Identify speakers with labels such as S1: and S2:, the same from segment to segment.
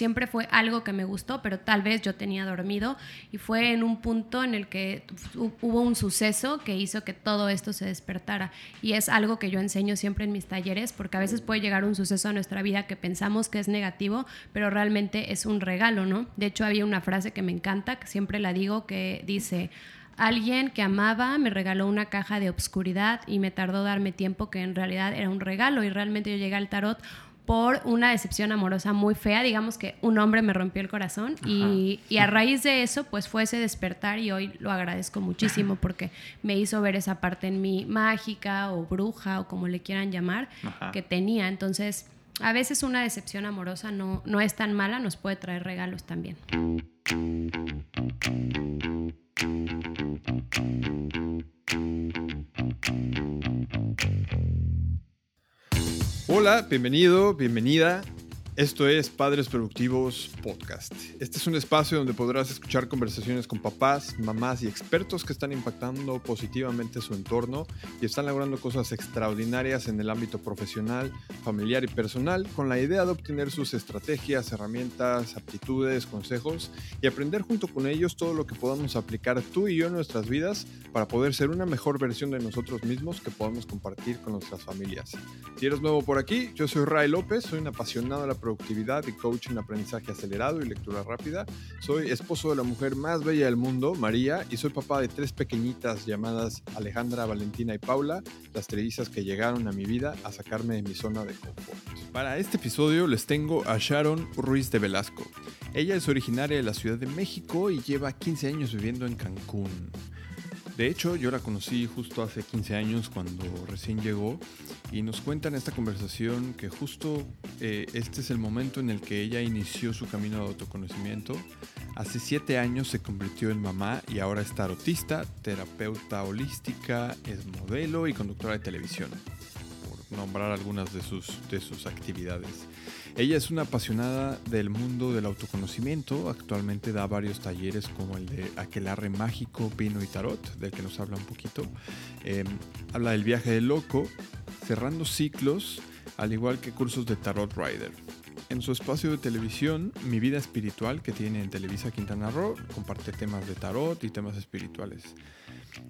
S1: siempre fue algo que me gustó, pero tal vez yo tenía dormido y fue en un punto en el que hubo un suceso que hizo que todo esto se despertara. Y es algo que yo enseño siempre en mis talleres, porque a veces puede llegar un suceso a nuestra vida que pensamos que es negativo, pero realmente es un regalo, ¿no? De hecho, había una frase que me encanta, que siempre la digo, que dice, alguien que amaba me regaló una caja de obscuridad y me tardó darme tiempo que en realidad era un regalo y realmente yo llegué al tarot por una decepción amorosa muy fea, digamos que un hombre me rompió el corazón y, y, a raíz de eso pues fue ese despertar y hoy lo agradezco muchísimo porque me hizo ver esa parte en mí mágica o bruja o como le quieran llamar que tenía. Entonces a veces una decepción amorosa no, no es tan mala, nos puede traer regalos también.
S2: Hola, bienvenido, bienvenida esto es Padres Productivos Podcast. Este es un espacio donde podrás escuchar conversaciones con papás, mamás y expertos que están impactando positivamente su entorno y están logrando cosas extraordinarias en el ámbito profesional, familiar y personal con la idea de obtener sus estrategias, herramientas, aptitudes, consejos y aprender junto con ellos todo lo que podamos aplicar tú y yo en nuestras vidas para poder ser una mejor versión de nosotros mismos que podamos compartir con nuestras familias. Si eres nuevo por aquí, yo soy Ray López, soy un apasionado de la productividad y coach en aprendizaje acelerado y lectura rápida. Soy esposo de la mujer más bella del mundo, María, y soy papá de tres pequeñitas llamadas Alejandra, Valentina y Paula, las trellizas que llegaron a mi vida a sacarme de mi zona de confort. Para este episodio les tengo a Sharon Ruiz de Velasco. Ella es originaria de la Ciudad de México y lleva 15 años viviendo en Cancún. De hecho, yo la conocí justo hace 15 años cuando recién llegó y nos cuenta en esta conversación que justo eh, este es el momento en el que ella inició su camino de autoconocimiento. Hace 7 años se convirtió en mamá y ahora es tarotista, terapeuta holística, es modelo y conductora de televisión, nombrar algunas de sus, de sus actividades. Ella es una apasionada del mundo del autoconocimiento. Actualmente da varios talleres como el de Aquelarre Mágico, Vino y Tarot, del que nos habla un poquito. Em, habla del viaje del loco, cerrando ciclos, al igual que cursos de Tarot Rider. En su espacio de televisión, Mi Vida Espiritual, que tiene en Televisa Quintana Roo, comparte temas de tarot y temas espirituales.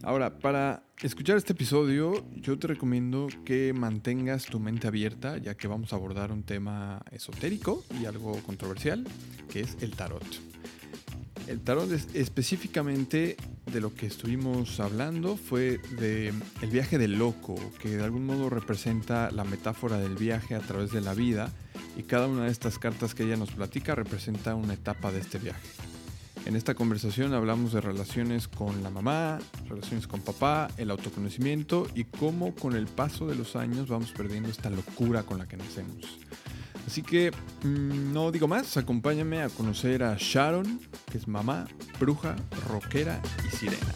S2: Ahora, para escuchar este episodio, yo te recomiendo que mantengas tu mente abierta, ya que vamos a abordar un tema esotérico y algo controversial, que es el tarot. El tarot es específicamente de lo que estuvimos hablando fue de el viaje del loco, que de algún modo representa la metáfora del viaje a través de la vida y cada una de estas cartas que ella nos platica representa una etapa de este viaje. En esta conversación hablamos de relaciones con la mamá, relaciones con papá, el autoconocimiento y cómo con el paso de los años vamos perdiendo esta locura con la que nacemos. Así que mm, no digo más, acompáñame a conocer a Sharon, que es mamá, bruja, rockera y sirena.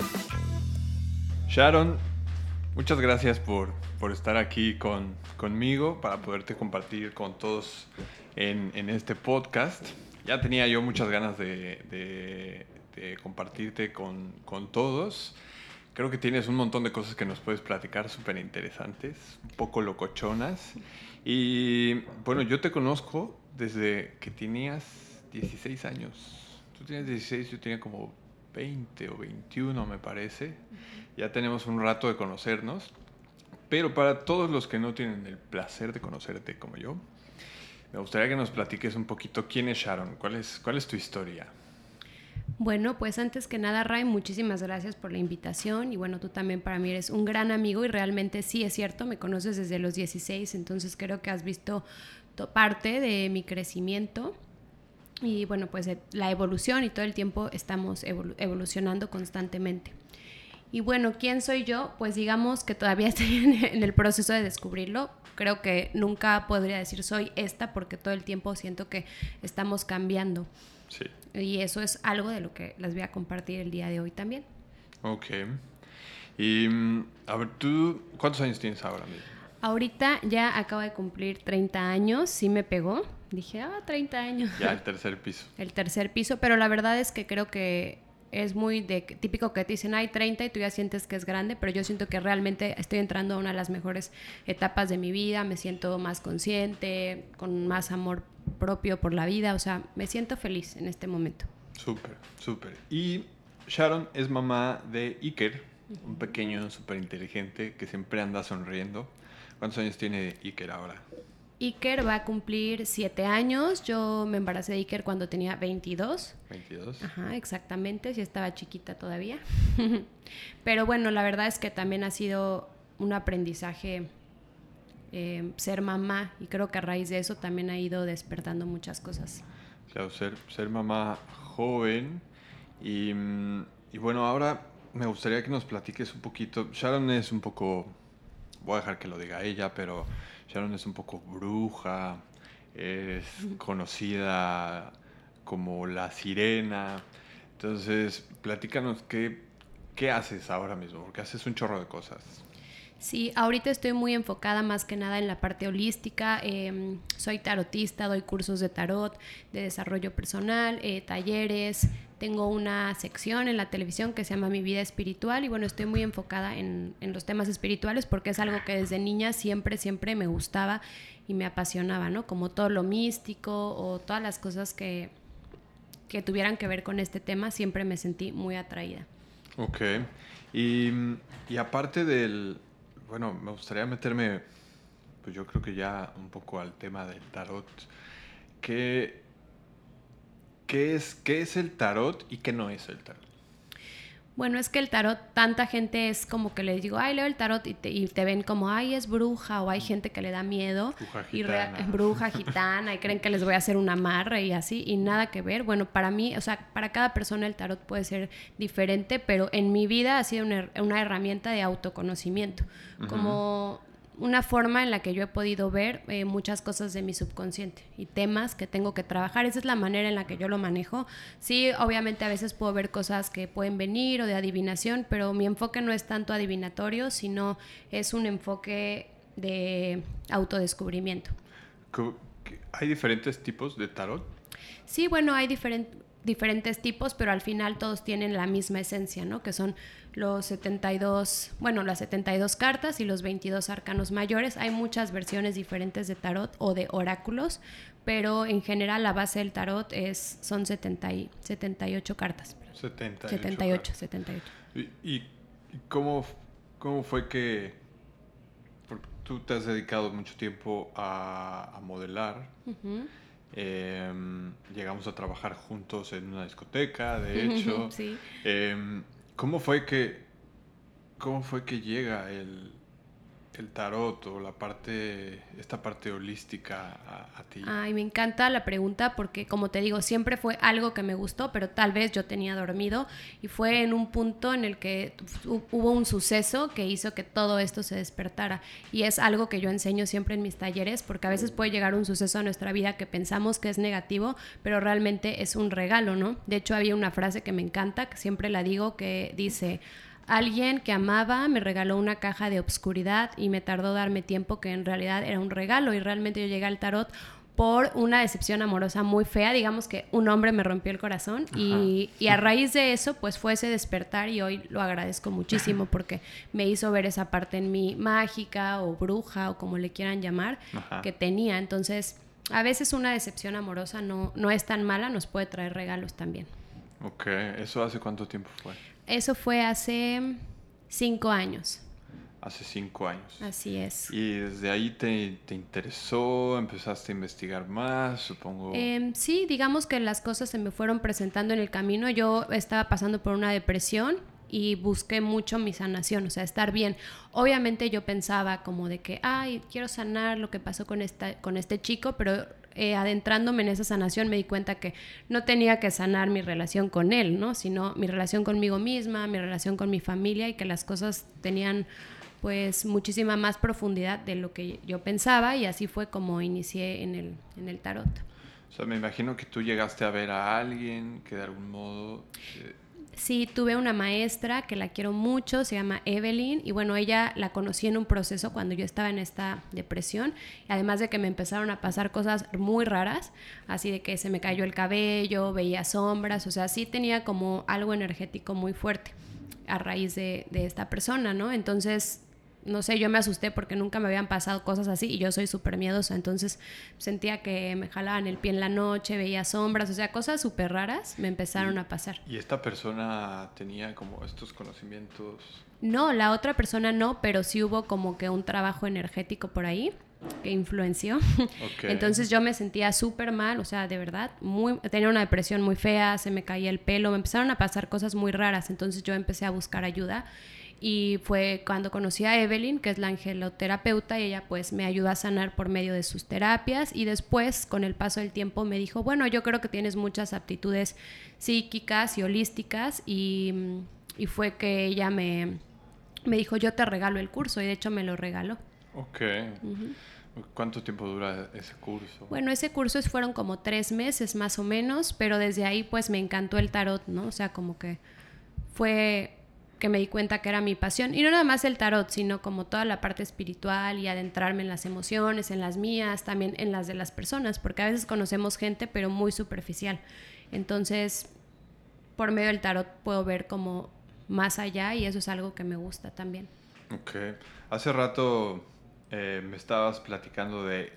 S2: Sharon, muchas gracias por, por estar aquí con, conmigo para poderte compartir con todos en, en este podcast ya tenía yo muchas ganas de, compartirte con, todos. Creo que tienes un montón de cosas que nos puedes platicar súper interesantes, un poco locochonas. Y bueno, yo te conozco desde que tenías 16 años. Tú tienes 16, yo tenía como 20 o 21 me parece. Ya tenemos un rato de conocernos. Pero para todos los que no tienen el placer de conocerte como yo, me gustaría que nos platiques un poquito quién es Sharon, cuál es, cuál es tu historia.
S1: Bueno, pues antes que nada, Ray, muchísimas gracias por la invitación y bueno, tú también para mí eres un gran amigo y realmente sí es cierto, me conoces desde los 16, entonces creo que has visto parte de mi crecimiento y bueno, pues la evolución y todo el tiempo estamos evolucionando constantemente. Y bueno, ¿quién soy yo? Pues digamos que todavía estoy en el proceso de descubrirlo creo que nunca podría decir soy esta porque todo el tiempo siento que estamos cambiando. Sí. Y eso es algo de lo que les voy a compartir el día de hoy también.
S2: Ok. Y mm, a ver, ¿tú cuántos años tienes ahora mismo?
S1: Ahorita ya acabo de cumplir 30 años, sí me pegó. Dije, ah, 30 años.
S2: Ya el tercer piso.
S1: el tercer piso, pero la verdad es que creo que es muy de típico que te dicen, hay 30 y tú ya sientes que es grande, pero yo siento que realmente estoy entrando a una de las mejores etapas de mi vida, me siento más consciente, con más amor propio por la vida, o sea, me siento feliz en este momento.
S2: Súper, súper. Y Sharon es mamá de Iker, un pequeño súper inteligente que siempre anda sonriendo. ¿Cuántos años tiene Iker ahora?
S1: Iker va a cumplir siete años. Yo me embaracé de Iker cuando tenía 22.
S2: 22.
S1: Ajá, exactamente. Sí estaba chiquita todavía. Pero bueno, la verdad es que también ha sido un aprendizaje eh, ser mamá y creo que a raíz de eso también ha ido despertando muchas cosas.
S2: Claro, ser, ser mamá joven y, y bueno, ahora me gustaría que nos platiques un poquito. Sharon es un poco, voy a dejar que lo diga ella, pero Es un poco bruja, es conocida como la sirena. Entonces, platícanos qué, qué haces ahora mismo, porque haces un chorro de cosas.
S1: Sí, ahorita estoy muy enfocada más que nada en la parte holística. Em, soy tarotista, doy cursos de tarot, de desarrollo personal, eh, talleres. Tengo una sección en la televisión que se llama Mi Vida Espiritual y bueno, estoy muy enfocada en, en los temas espirituales porque es algo que desde niña siempre, siempre me gustaba y me apasionaba, ¿no? Como todo lo místico o todas las cosas que, que tuvieran que ver con este tema, siempre me sentí muy atraída.
S2: Ok. Y, y aparte del, bueno, me gustaría meterme, pues yo creo que ya un poco al tema del tarot. ¿Qué, qué, es, qué es el tarot y qué no es el tarot?
S1: Bueno, es que el tarot, tanta gente es como que les digo, ay, leo el tarot y te, y te ven como, ay, es bruja, o hay gente que le da miedo.
S2: Bruja
S1: y
S2: gitana.
S1: bruja gitana, y creen que les voy a hacer un amarre y así, y nada que ver. Bueno, para mí, o sea, para cada persona el tarot puede ser diferente, pero en mi vida ha sido una, una herramienta de autoconocimiento. Como una forma en la que yo he podido ver eh, muchas cosas de mi subconsciente y temas que tengo que trabajar. Esa es la manera en la que yo lo manejo. Sí, obviamente a veces puedo ver cosas que pueden venir o de adivinación, pero mi enfoque no es tanto adivinatorio, sino es un enfoque de autodescubrimiento.
S2: ¿Cómo- qué- ¿Hay diferentes tipos de tarot?
S1: Sí, bueno, hay diferen- diferentes tipos, pero al final todos tienen la misma esencia, ¿no? Que son los 72, bueno, las 72 cartas y los 22 arcanos mayores. Hay muchas versiones diferentes de tarot o de oráculos, pero en general la base del tarot es, son 70 y- 78 cartas.
S2: 78.
S1: 78, 78.
S2: ¿Y, y- cómo, cómo fue que porque tú te has dedicado mucho tiempo a, a modelar?
S1: Ujú.
S2: Em, llegamos a trabajar juntos en una discoteca, de hecho.
S1: Sí.
S2: Em, ¿Cómo fue que cómo fue que llega el, el tarot o la parte esta parte holística a, a ti?
S1: Ay, me encanta la pregunta porque, como te digo, siempre fue algo que me gustó, pero tal vez yo tenía dormido y fue en un punto en el que hu- hubo un suceso que hizo que todo esto se despertara. Y es algo que yo enseño siempre en mis talleres porque a veces puede llegar un suceso a nuestra vida que pensamos que es negativo, pero realmente es un regalo, ¿no? De hecho, había una frase que me encanta, que siempre la digo, que dice... Alguien que amaba me regaló una caja de obscuridad y me tardó darme tiempo que en realidad era un regalo y realmente yo llegué al tarot por una decepción amorosa muy fea, digamos que un hombre me rompió el corazón y, y a raíz de eso pues fue ese despertar y hoy lo agradezco muchísimo porque me hizo ver esa parte en mí mágica o bruja o como le quieran llamar
S2: Ajá.
S1: que tenía, entonces a veces una decepción amorosa no, no es tan mala, nos puede traer regalos también.
S2: Ok, ¿eso hace cuánto tiempo fue?
S1: Eso fue hace cinco años,
S2: Hace cinco años.
S1: así es.
S2: Y desde ahí te, te interesó, empezaste a investigar más, supongo.
S1: Em, sí, digamos que las cosas se me fueron presentando en el camino. Yo estaba pasando por una depresión y busqué mucho mi sanación, o sea, estar bien. Obviamente yo pensaba como de que, ay, quiero sanar lo que pasó con, esta, con este chico, pero eh, adentrándome en esa sanación me di cuenta que no tenía que sanar mi relación con él, ¿no? Sino mi relación conmigo misma, mi relación con mi familia y que las cosas tenían pues muchísima más profundidad de lo que yo pensaba y así fue como inicié en el, en el tarot.
S2: O sea, me imagino que tú llegaste a ver a alguien que de algún modo... eh,
S1: Sí, tuve una maestra que la quiero mucho, se llama Evelyn, y bueno, ella la conocí en un proceso cuando yo estaba en esta depresión, además de que me empezaron a pasar cosas muy raras, así de que se me cayó el cabello, veía sombras, o sea, sí tenía como algo energético muy fuerte a raíz de, de esta persona, ¿no? Entonces no sé, yo me asusté porque nunca me habían pasado cosas así y yo soy súper miedosa, entonces sentía que me jalaban el pie en la noche, veía sombras, o sea, cosas súper raras me empezaron a pasar.
S2: ¿Y esta persona tenía como estos conocimientos?
S1: No, la otra persona no, pero sí hubo como que un trabajo energético por ahí que influenció. Entonces yo me sentía súper mal, o sea, de verdad, muy, tenía una depresión muy fea, se me caía el pelo, me empezaron a pasar cosas muy raras, entonces yo empecé a buscar ayuda y fue cuando conocí a Evelyn, que es la angeloterapeuta, y ella pues me ayudó a sanar por medio de sus terapias y después con el paso del tiempo me dijo, bueno, yo creo que tienes muchas aptitudes psíquicas y holísticas y, y fue que ella me, me dijo, yo te regalo el curso y de hecho me lo regaló.
S2: Ok. ¿Cuánto tiempo dura ese curso?
S1: Bueno, ese curso fueron como tres meses más o menos, pero desde ahí pues me encantó el tarot, ¿no? O sea, como que fue que me di cuenta que era mi pasión. Y no nada más el tarot, sino como toda la parte espiritual y adentrarme en las emociones, en las mías, también en las de las personas, porque a veces conocemos gente, pero muy superficial. Entonces, por medio del tarot puedo ver como más allá y eso es algo que me gusta también.
S2: Ok. Hace rato eh, me estabas platicando de,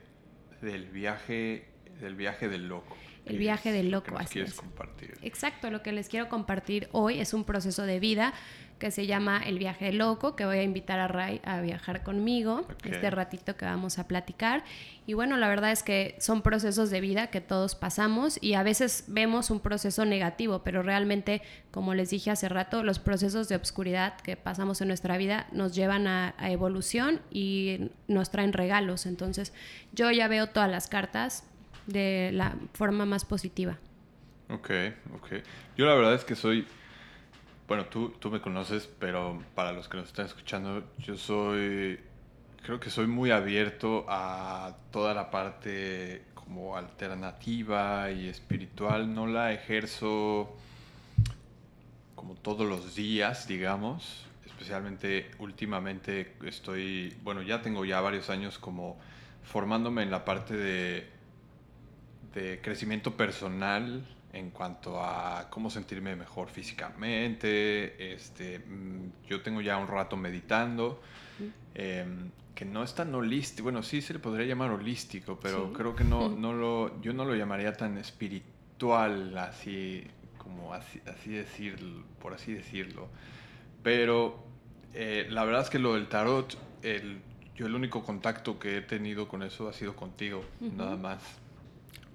S2: del viaje, del viaje del loco.
S1: El viaje del loco.
S2: Que quieres compartir.
S1: Exacto, lo que les quiero compartir hoy es un proceso de vida que se llama El viaje loco, que voy a invitar a Ray a viajar conmigo este ratito que vamos a platicar. Y bueno, la verdad es que son procesos de vida que todos pasamos y a veces vemos un proceso negativo, pero realmente, como les dije hace rato, los procesos de obscuridad que pasamos en nuestra vida nos llevan a, a evolución y nos traen regalos. Entonces, yo ya veo todas las cartas de la forma más positiva.
S2: Ok, ok. Yo la verdad es que soy bueno, tú, tú me conoces, pero para los que nos están escuchando, yo soy, creo que soy muy abierto a toda la parte como alternativa y espiritual. No la ejerzo como todos los días, digamos. Especialmente últimamente estoy, bueno, ya tengo ya varios años como formándome en la parte de, de crecimiento personal en cuanto a cómo sentirme mejor físicamente. Este, mm, yo tengo ya un rato meditando, em, que no es tan holístico, bueno, sí se le podría llamar holístico, pero creo que no, no lo, yo no lo llamaría tan espiritual, así como así, así decirlo, por así decirlo. Pero eh, la verdad es que lo del tarot, el, yo el único contacto que he tenido con eso ha sido contigo, nada más.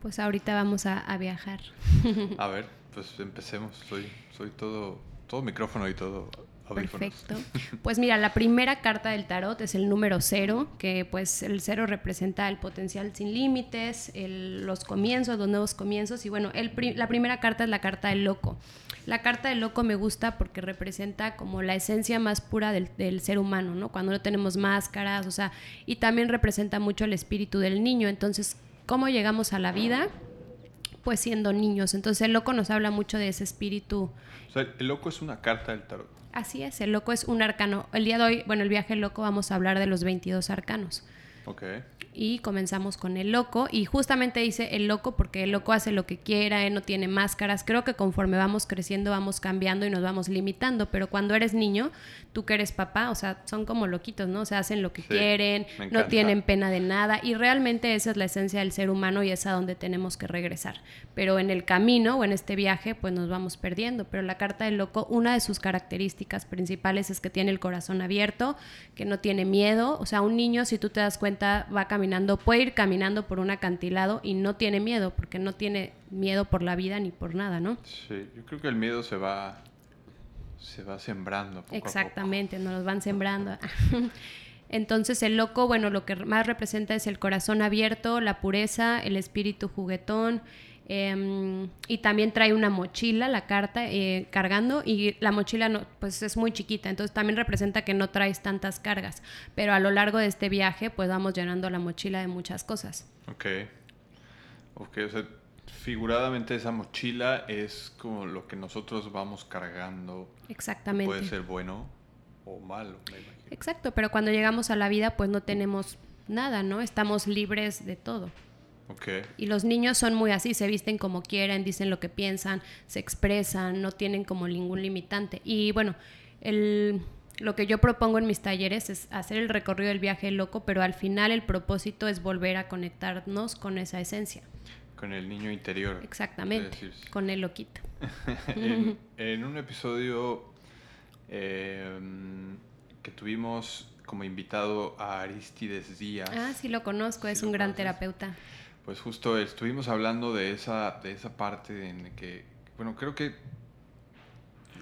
S1: Pues ahorita vamos a, viajar.
S2: A ver, pues empecemos. Soy, soy todo, todo micrófono y todo
S1: Perfecto. Pues mira, la primera carta del tarot es el número cero, que pues el cero representa el potencial sin límites, los comienzos, los nuevos comienzos. Y bueno, el, la primera carta es la carta del loco. La carta del loco me gusta porque representa como la esencia más pura del, del, ser humano, ¿no? Cuando no tenemos máscaras, o sea, y también representa mucho el espíritu del niño. Entonces, cómo llegamos a la vida, pues siendo niños. Entonces el loco nos habla mucho de ese espíritu.
S2: O sea, el loco es una carta del tarot.
S1: Así es, el loco es un arcano. El día de hoy, bueno, el viaje loco vamos a hablar de los 22 arcanos.
S2: Ok
S1: y comenzamos con el loco. Y justamente dice el loco porque el loco hace lo que quiera, él no tiene máscaras, creo que conforme vamos creciendo vamos cambiando y nos vamos limitando, pero cuando eres niño, tú que eres papá, o sea, son como loquitos, ¿no? O sea, hacen lo que quieren, no tienen pena de nada. Y realmente esa es la esencia del ser humano y es a donde tenemos que regresar. Pero en el camino o en este viaje pues nos vamos perdiendo, pero la carta del loco, una de sus características principales es que tiene el corazón abierto, que no tiene miedo, o sea, un niño si tú te das cuenta va puede ir caminando por un acantilado y no tiene miedo, porque no tiene miedo por la vida ni por nada, ¿no?
S2: Sí, yo creo que el miedo se va, se va sembrando. Poco
S1: Exactamente, nos los van sembrando. Entonces el loco, bueno, lo que más representa es el corazón abierto, la pureza, el espíritu juguetón, Em, y también trae una mochila, la carta, eh, cargando, y la mochila no, pues es muy chiquita, entonces también representa que no traes tantas cargas, pero a lo largo de este viaje pues vamos llenando la mochila de muchas cosas.
S2: Ok, ok, o sea, figuradamente esa mochila es como lo que nosotros vamos cargando.
S1: Exactamente.
S2: Puede ser bueno o malo, me imagino.
S1: Exacto, pero cuando llegamos a la vida pues no tenemos nada, ¿no? Estamos libres de todo.
S2: Okay.
S1: Y los niños son muy así, se visten como quieren, dicen lo que piensan, se expresan, no tienen como ningún limitante. Y bueno, el, lo que yo propongo en mis talleres es hacer el recorrido del viaje loco, pero al final el propósito es volver a conectarnos con esa esencia.
S2: Con el niño interior.
S1: Exactamente, con el loquito.
S2: en, un episodio em, que tuvimos como invitado a Aristides Díaz.
S1: Ah, sí lo conozco, es un gran terapeuta.
S2: Pues justo estuvimos hablando de esa, de esa parte en que, bueno, creo que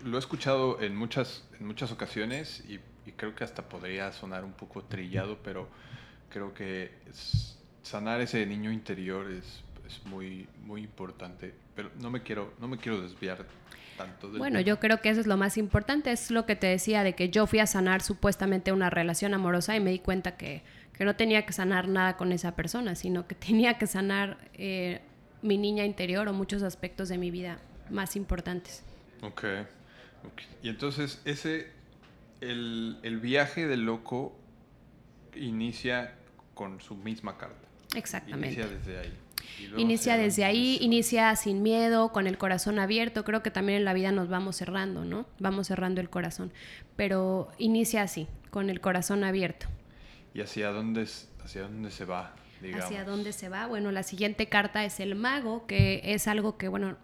S2: lo he escuchado en muchas, en muchas ocasiones y, creo que hasta podría sonar un poco trillado, pero creo que sanar ese niño interior es, es, muy, muy importante. Pero no me quiero, no me quiero desviar tanto.
S1: bueno, yo creo que eso es lo más importante. Es lo que te decía de que yo fui a sanar supuestamente una relación amorosa y me di cuenta que que no tenía que sanar nada con esa persona, sino que tenía que sanar eh, mi niña interior o muchos aspectos de mi vida más importantes.
S2: Ok. okay. Y entonces ese, el, el viaje del loco inicia con su misma carta.
S1: Exactamente.
S2: Inicia desde ahí.
S1: Inicia desde ahí, inicia sin miedo, con el corazón abierto. Creo que también en la vida nos vamos cerrando, ¿no? Vamos cerrando el corazón. Pero inicia así, con el corazón abierto.
S2: ¿Y hacia dónde, hacia dónde se va?
S1: ¿Hacia dónde se va? Bueno, la siguiente carta es el mago, que es algo que, bueno,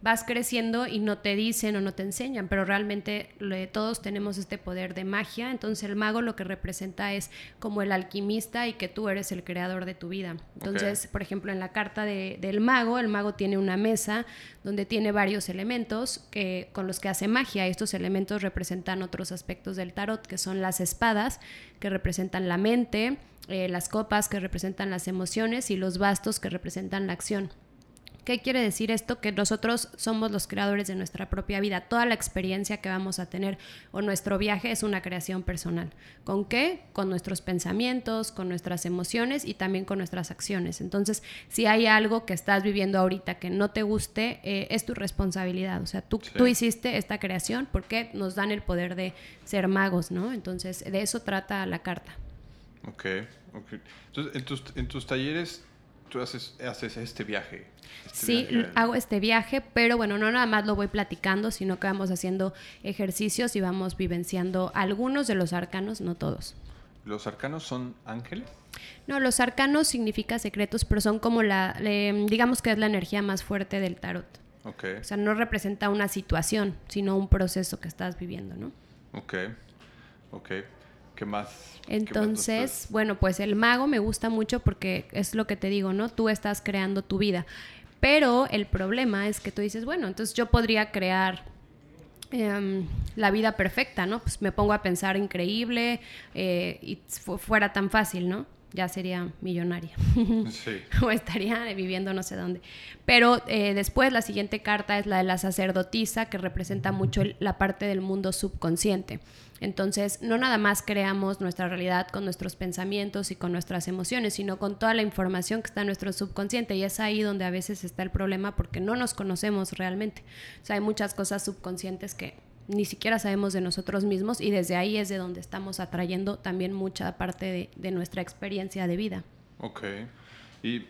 S1: vas creciendo y no te dicen o no te enseñan, pero realmente todos tenemos este poder de magia, entonces el mago lo que representa es como el alquimista y que tú eres el creador de tu vida. Entonces, por ejemplo, en la carta del mago, el mago tiene una mesa donde tiene varios elementos que, con los que hace magia. Estos elementos representan otros aspectos del tarot, que son las espadas, que representan la mente, eh, las copas, que representan las emociones, y los bastos, que representan la acción. ¿Qué quiere decir esto? Que nosotros somos los creadores de nuestra propia vida. Toda la experiencia que vamos a tener o nuestro viaje es una creación personal. ¿Con qué? Con nuestros pensamientos, con nuestras emociones y también con nuestras acciones. Entonces, si hay algo que estás viviendo ahorita que no te guste, eh, es tu responsabilidad. O sea, tú, tú hiciste esta creación porque nos dan el poder de ser magos, ¿no? Entonces, de eso trata la carta.
S2: Ok, ok. Entonces, en tus, en tus talleres tú haces, haces este viaje.
S1: Este sí, hago este viaje, pero bueno, no nada más lo voy platicando, sino que vamos haciendo ejercicios y vamos vivenciando algunos de los arcanos, no todos.
S2: ¿Los arcanos son ángeles?
S1: No, los arcanos significa secretos, pero son como la, digamos que es la energía más fuerte del tarot.
S2: Okay.
S1: O sea, no representa una situación, sino un proceso que estás viviendo, ¿no?
S2: Ok, ok. ¿Qué más?
S1: Entonces, bueno, pues el mago me gusta mucho porque es lo que te digo, ¿no? Tú estás creando tu vida. Pero el problema es que tú dices, bueno, entonces yo podría crear em, la vida perfecta, ¿no? Pues me pongo a pensar increíble eh, y fuera tan fácil, ¿no? ya sería millonaria.
S2: Sí.
S1: o estaría viviendo no sé dónde. Pero eh, después la siguiente carta es la de la sacerdotisa, que representa mucho la parte del mundo subconsciente. Entonces, no nada más creamos nuestra realidad con nuestros pensamientos y con nuestras emociones, sino con toda la información que está en nuestro subconsciente. Y es ahí donde a veces está el problema porque no nos conocemos realmente. O sea, hay muchas cosas subconscientes que ni siquiera sabemos de nosotros mismos y desde ahí es de donde estamos atrayendo también mucha parte de, nuestra experiencia de vida.
S2: Ok. Y,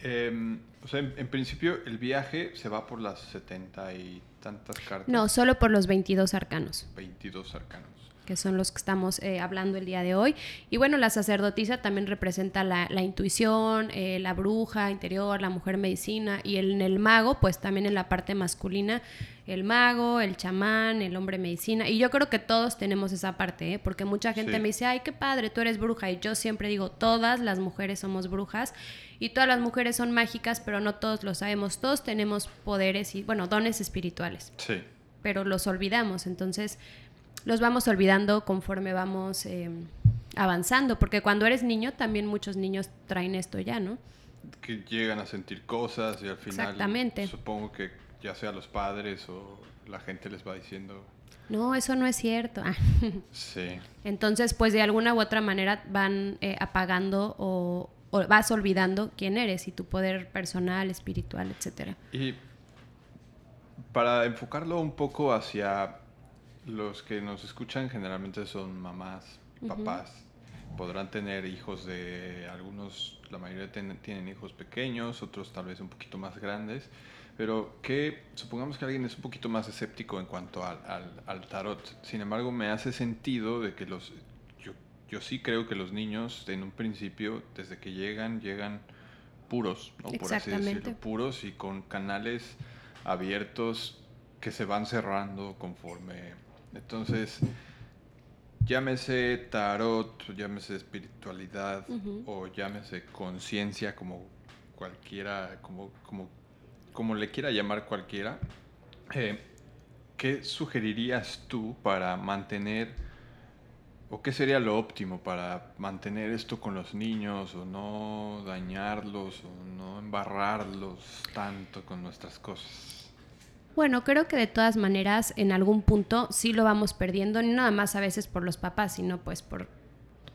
S2: em, o sea, en, principio el viaje se va por las setenta y tantas cartas.
S1: No, solo por los 22 arcanos.
S2: 22 arcanos
S1: que son los que estamos eh, hablando el día de hoy. Y bueno, la sacerdotisa también representa la, intuición, eh, la bruja interior, la mujer medicina y en el mago, pues también en la parte masculina, el mago, el chamán, el hombre medicina. Y yo creo que todos tenemos esa parte, ¿eh? porque mucha gente me dice, ay, qué padre, tú eres bruja. Y yo siempre digo, todas las mujeres somos brujas y todas las mujeres son mágicas, pero no todos lo sabemos. Todos tenemos poderes y, bueno, dones espirituales.
S2: Sí.
S1: Pero los olvidamos. Entonces, los vamos olvidando conforme vamos em, avanzando, porque cuando eres niño también muchos niños traen esto ya, ¿no?
S2: Que llegan a sentir cosas y al final
S1: Exactamente.
S2: supongo que ya sea los padres o la gente les va diciendo...
S1: No, eso no es cierto.
S2: sí.
S1: Entonces, pues de alguna u otra manera van eh, apagando o, vas olvidando quién eres y tu poder personal, espiritual, etcétera.
S2: Y para enfocarlo un poco hacia los que nos escuchan, generalmente son mamás, papás. Podrán tener hijos de algunos, la mayoría tienen hijos pequeños, otros tal vez un poquito más grandes. Pero que supongamos que alguien es un poquito más escéptico en cuanto al, al, tarot. Sin embargo, me hace sentido de que los... Yo, yo, sí creo que los niños en un principio, desde que llegan, llegan puros, ¿no? por así decirlo, puros y con canales abiertos que se van cerrando conforme... Entonces, llámese tarot, llámese espiritualidad o llámese conciencia como cualquiera, como, como como le quiera llamar cualquiera, eh, ¿qué sugerirías tú para mantener, o qué sería lo óptimo para mantener esto con los niños, o no dañarlos, o no embarrarlos tanto con nuestras cosas?
S1: Bueno, creo que de todas maneras en algún punto sí lo vamos perdiendo, no nada más a veces por los papás, sino pues por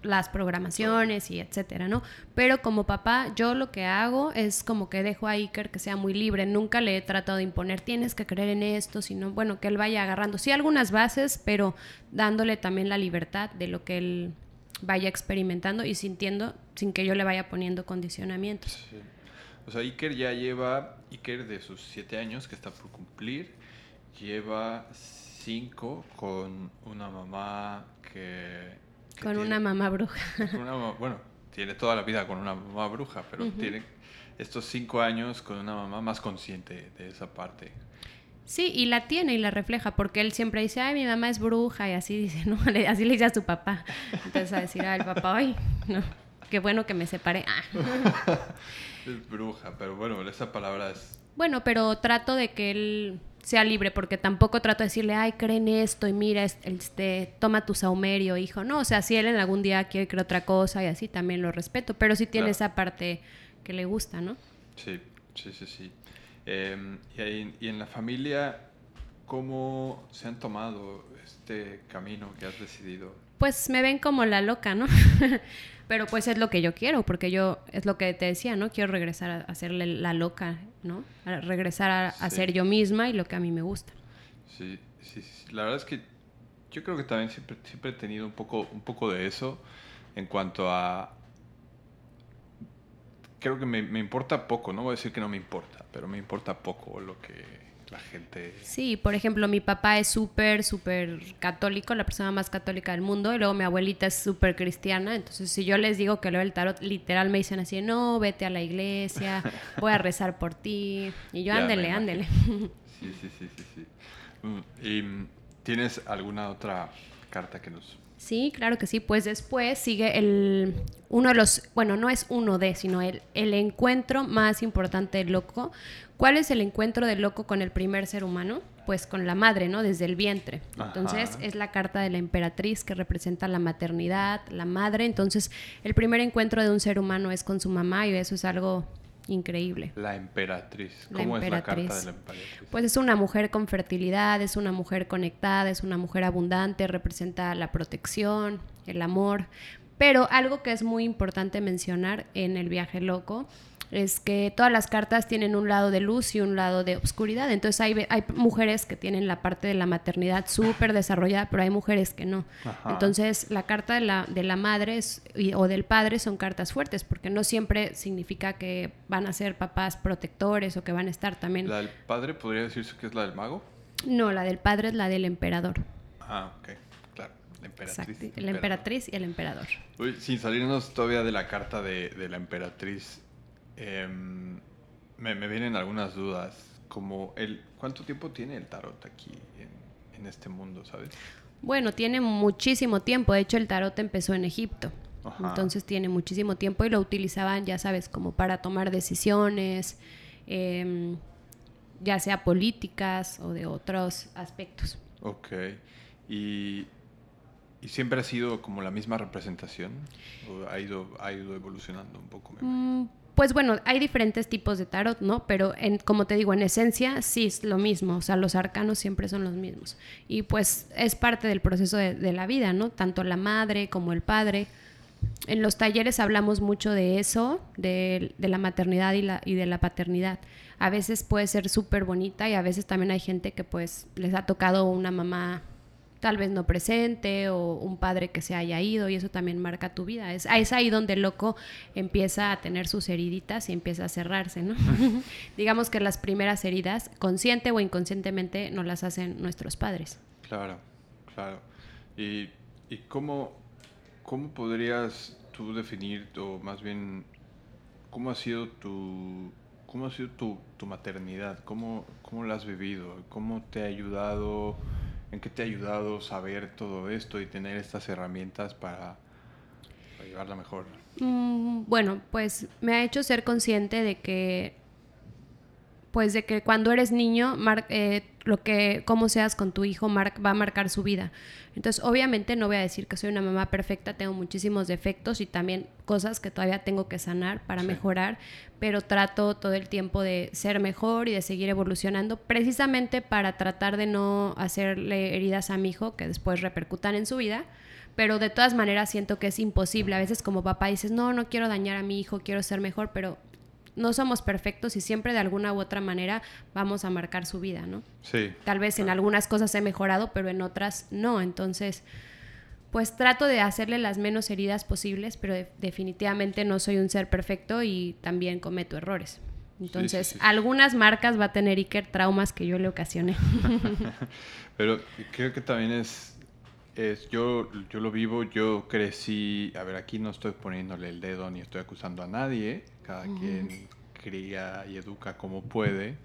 S1: las programaciones y etcétera, ¿no? Pero como papá, yo lo que hago es como que dejo a Iker que sea muy libre. Nunca le he tratado de imponer, tienes que creer en esto, sino, bueno, que él vaya agarrando, sí, algunas bases, pero dándole también la libertad de lo que él vaya experimentando y sintiendo sin que yo le vaya poniendo condicionamientos.
S2: O sea, Iker ya lleva, Iker de sus siete años que está por cumplir, lleva cinco con una mamá que
S1: con una mamá bruja.
S2: bueno, tiene toda la vida con una mamá bruja, pero tiene estos cinco años con una mamá más consciente de esa parte.
S1: Sí, y la tiene y la refleja, porque él siempre dice, ay, mi mamá es bruja, y así dice, ¿no? Así le dice a su papá. Entonces a decir, al papá, ay, no, qué bueno que me separé. Ah.
S2: es bruja, pero bueno, esa palabra es...
S1: Bueno, pero trato de que él sea libre, porque tampoco trato de decirle, ay, creen esto y mira, este, toma tu saumerio, hijo. No, o sea, si él en algún día quiere creer otra cosa y así, también lo respeto, pero sí tiene esa parte que le gusta, ¿no?
S2: Sí, sí, sí, sí. Em, y, y, en la familia, ¿cómo se han tomado este camino que has decidido?
S1: Pues me ven como la loca, ¿no? Pero pues es lo que yo quiero, porque yo, es lo que te decía, ¿no? Quiero regresar a, hacerle la loca, ¿no? A regresar a, ser yo misma y lo que a mí me gusta.
S2: Sí, sí, sí, La verdad es que yo creo que también siempre, siempre he tenido un poco, un poco de eso en cuanto a... Creo que me, me importa poco, no voy a decir que no me importa, pero me importa poco lo que la gente...
S1: Sí, por ejemplo, mi papá es súper, súper católico, la persona más católica del mundo, y luego mi abuelita es súper cristiana, entonces si yo les digo que leo el tarot, literal me dicen así, no, vete a la iglesia, voy a rezar por ti, y yo, ándele, ándele.
S2: Sí, sí, sí, sí, sí. Mm, ¿Y tienes alguna otra carta que nos
S1: Sí, claro que sí. Pues después sigue el uno de los, bueno, no es uno de, sino el, el encuentro más importante del loco. ¿Cuál es el encuentro del loco con el primer ser humano? Pues con la madre, ¿no? Desde el vientre. Entonces es la carta de la emperatriz que representa la maternidad, la madre. Entonces el primer encuentro de un ser humano es con su mamá y eso es algo increíble.
S2: La emperatriz. ¿Cómo es la carta de la emperatriz?
S1: Pues es una mujer con fertilidad, es una mujer conectada, es una mujer abundante, representa la protección, el amor. Pero algo que es muy importante mencionar en el viaje loco es que todas las cartas tienen un lado de luz y un lado de oscuridad. Entonces hay, hay mujeres que tienen la parte de la maternidad súper desarrollada, pero hay mujeres que no. Entonces la carta de la, de la madre o del padre son cartas fuertes, porque no siempre significa que van a ser papás protectores o que van a estar también.
S2: ¿La del padre podría decirse que es la del mago?
S1: No, la del padre es la del emperador.
S2: Ah, ok. Claro, la emperatriz.
S1: la emperatriz y el emperador.
S2: sin salirnos todavía de la carta de, de la emperatriz, Em, me, vienen algunas dudas, como el, ¿cuánto tiempo tiene el tarot aquí en, este mundo, sabes?
S1: Bueno, tiene muchísimo tiempo. De hecho, el tarot empezó en Egipto. Entonces tiene muchísimo tiempo y lo utilizaban, ya sabes, como para tomar decisiones, em, ya sea políticas o de otros aspectos.
S2: Ok. ¿Y, y siempre ha sido como la misma representación? ¿O ha ido, ha ido evolucionando un poco?
S1: Mm, pues bueno, hay diferentes tipos de tarot, ¿no? Pero en, como te digo, en esencia sí es lo mismo, o sea, los arcanos siempre son los mismos. Y pues es parte del proceso de, la vida, ¿no? Tanto la madre como el padre en los talleres hablamos mucho de eso, de, la maternidad y, la, y de la paternidad. A veces puede ser súper bonita y a veces también hay gente que pues les ha tocado una mamá tal vez no presente o un padre que se haya ido y eso también marca tu vida. Es, es ahí donde el loco empieza a tener sus heriditas y empieza a cerrarse, ¿no? Digamos que las primeras heridas, consciente o inconscientemente, no las hacen nuestros padres.
S2: Claro, claro. ¿Y, y cómo, cómo podrías tú definir, o más bien, cómo ha sido tu, cómo ha sido tu, tu maternidad? ¿Cómo, ¿Cómo la has vivido? ¿Cómo te ha ayudado? ¿En qué te ha ayudado saber todo esto y tener estas herramientas para, llevarla mejor?
S1: Mm, bueno, pues me ha hecho ser consciente de que, pues de que cuando eres niño, eh, lo que, cómo seas con tu hijo va a marcar su vida. Entonces, obviamente no voy a decir que soy una mamá perfecta, tengo muchísimos defectos y también cosas que todavía tengo que sanar para mejorar, pero trato todo el tiempo de ser mejor y de seguir evolucionando, precisamente para tratar de no hacerle heridas a mi hijo que después repercutan en su vida. Pero de todas maneras siento que es imposible. A veces como papá dices, no, no quiero dañar a mi hijo, quiero ser mejor, pero no somos perfectos y siempre de alguna u otra manera vamos a marcar su vida, ¿no?
S2: Sí.
S1: Tal vez en algunas cosas he mejorado, pero en otras no. Entonces, pues trato de hacerle las menos heridas posibles, pero definitivamente no soy un ser perfecto y también cometo errores. Entonces, algunas marcas va a tener Iker traumas que yo le ocasioné.
S2: pero creo que también es, es yo, yo lo vivo, yo crecí, a ver, aquí no estoy poniéndole el dedo ni estoy acusando a nadie, cada quien cría y educa como puede.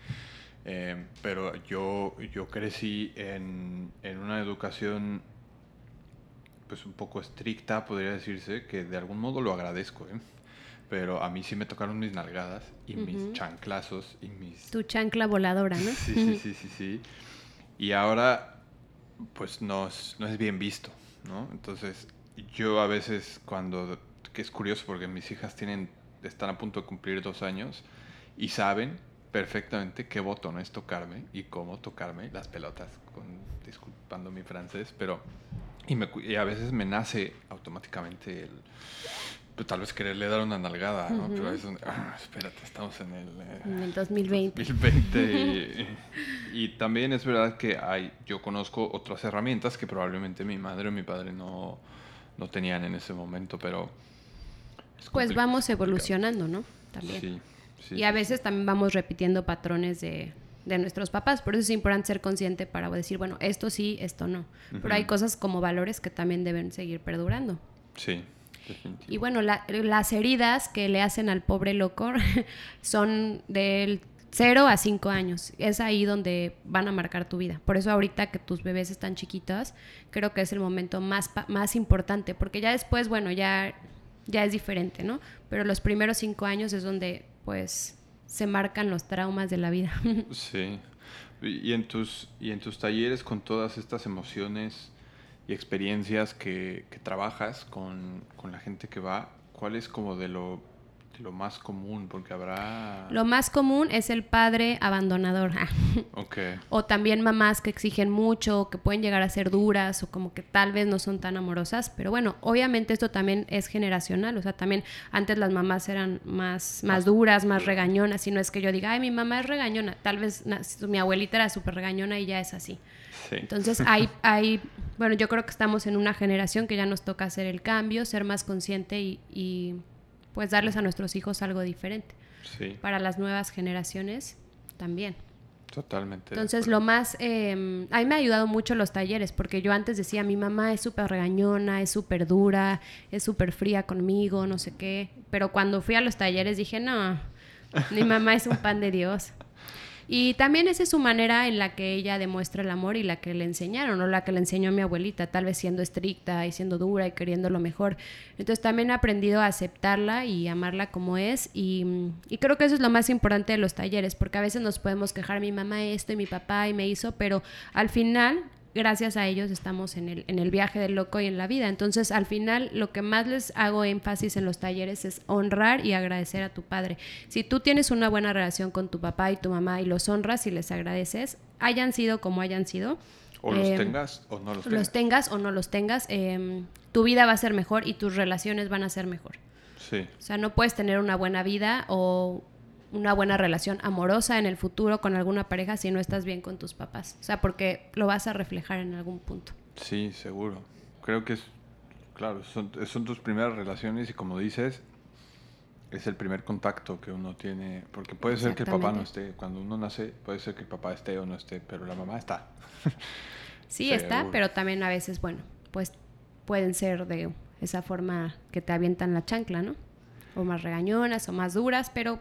S2: Eh, pero yo, yo crecí en, en, una educación pues un poco estricta, podría decirse, que de algún modo lo agradezco, ¿eh? Pero a mí sí me tocaron mis nalgadas y mis chanclazos y mis...
S1: Tu chancla voladora, ¿no?
S2: Sí, sí, sí, sí, sí. Y ahora, pues no es, no es bien visto, ¿no? Entonces, yo a veces cuando... que es curioso porque mis hijas tienen están a punto de cumplir dos años y saben perfectamente qué botón es tocarme y cómo tocarme las pelotas, con, disculpando mi francés, pero y, me, y a veces me nace automáticamente el pues, tal vez quererle dar una nalgada, ¿no? Pero es un, ah, espérate, estamos en el,
S1: eh, en el 2020.
S2: 2020 y, también es verdad que hay, yo conozco otras herramientas que probablemente mi madre o mi padre no, no tenían en ese momento, pero
S1: pues vamos evolucionando, ¿no? También. y a veces también vamos repitiendo patrones de, nuestros papás. Por eso es importante ser consciente para decir, bueno, esto sí, esto no. Pero hay cosas como valores que también deben seguir perdurando.
S2: Sí.
S1: Y bueno, las heridas que le hacen al pobre loco son del 0 a 5 años. Es ahí donde van a marcar tu vida. Por eso ahorita que tus bebés están chiquitos, creo que es el momento más, más importante. Porque ya después, bueno, ya ya es diferente, ¿no? Pero los primeros cinco años es donde, pues, se marcan los traumas de la vida.
S2: sí. Y en tus, y en tus talleres con todas estas emociones y experiencias que, que trabajas con, con la gente que va, ¿cuál es como de lo lo más común, porque habrá...
S1: Lo más común es el padre abandonador.
S2: okay.
S1: O también mamás que exigen mucho, que pueden llegar a ser duras o como que tal vez no son tan amorosas. Pero bueno, obviamente esto también es generacional. O sea, también antes las mamás eran más, más duras, más regañonas. Y no es que yo diga, ay, mi mamá es regañona. Tal vez mi abuelita era súper regañona y ya es así. Sí. Entonces hay, hay, bueno, yo creo que estamos en una generación que ya nos toca hacer el cambio, ser más consciente y pues darles a nuestros hijos algo diferente.
S2: Sí.
S1: Para las nuevas generaciones también.
S2: Totalmente.
S1: Entonces, lo más, eh, a mí me ha ayudado mucho los talleres, porque yo antes decía, mi mamá es súper regañona, es súper dura, es súper fría conmigo, no sé qué. Pero cuando fui a los talleres dije, no, mi mamá es un pan de Dios. Y también esa es su manera en la que ella demuestra el amor y la que le enseñaron, o la que le enseñó mi abuelita, tal vez siendo estricta y siendo dura y queriendo lo mejor. Entonces también he aprendido a aceptarla y amarla como es y, y creo que eso es lo más importante de los talleres, porque a veces nos podemos quejar mi mamá esto y mi papá y me hizo, pero al final gracias a ellos estamos en el, en el viaje del loco y en la vida. Entonces, al final, lo que más les hago énfasis en los talleres es honrar y agradecer a tu padre. Si tú tienes una buena relación con tu papá y tu mamá y los honras y les agradeces, hayan sido como hayan sido.
S2: O los em, tengas o no los tengas.
S1: Los tengas o no los tengas. Tu vida va a ser mejor y tus relaciones van a ser mejor.
S2: Sí.
S1: O sea, no puedes tener una buena vida o una buena relación amorosa en el futuro con alguna pareja si no estás bien con tus papás. O sea, porque lo vas a reflejar en algún punto.
S2: Sí, seguro. Creo que es, claro, son, son tus primeras relaciones y como dices, es el primer contacto que uno tiene, porque puede ser que el papá no esté, cuando uno nace, puede ser que el papá esté o no esté, pero la mamá está.
S1: sí, está, pero también a veces, bueno, pues pueden ser de esa forma que te avientan la chancla, ¿no? O más regañonas o más duras, pero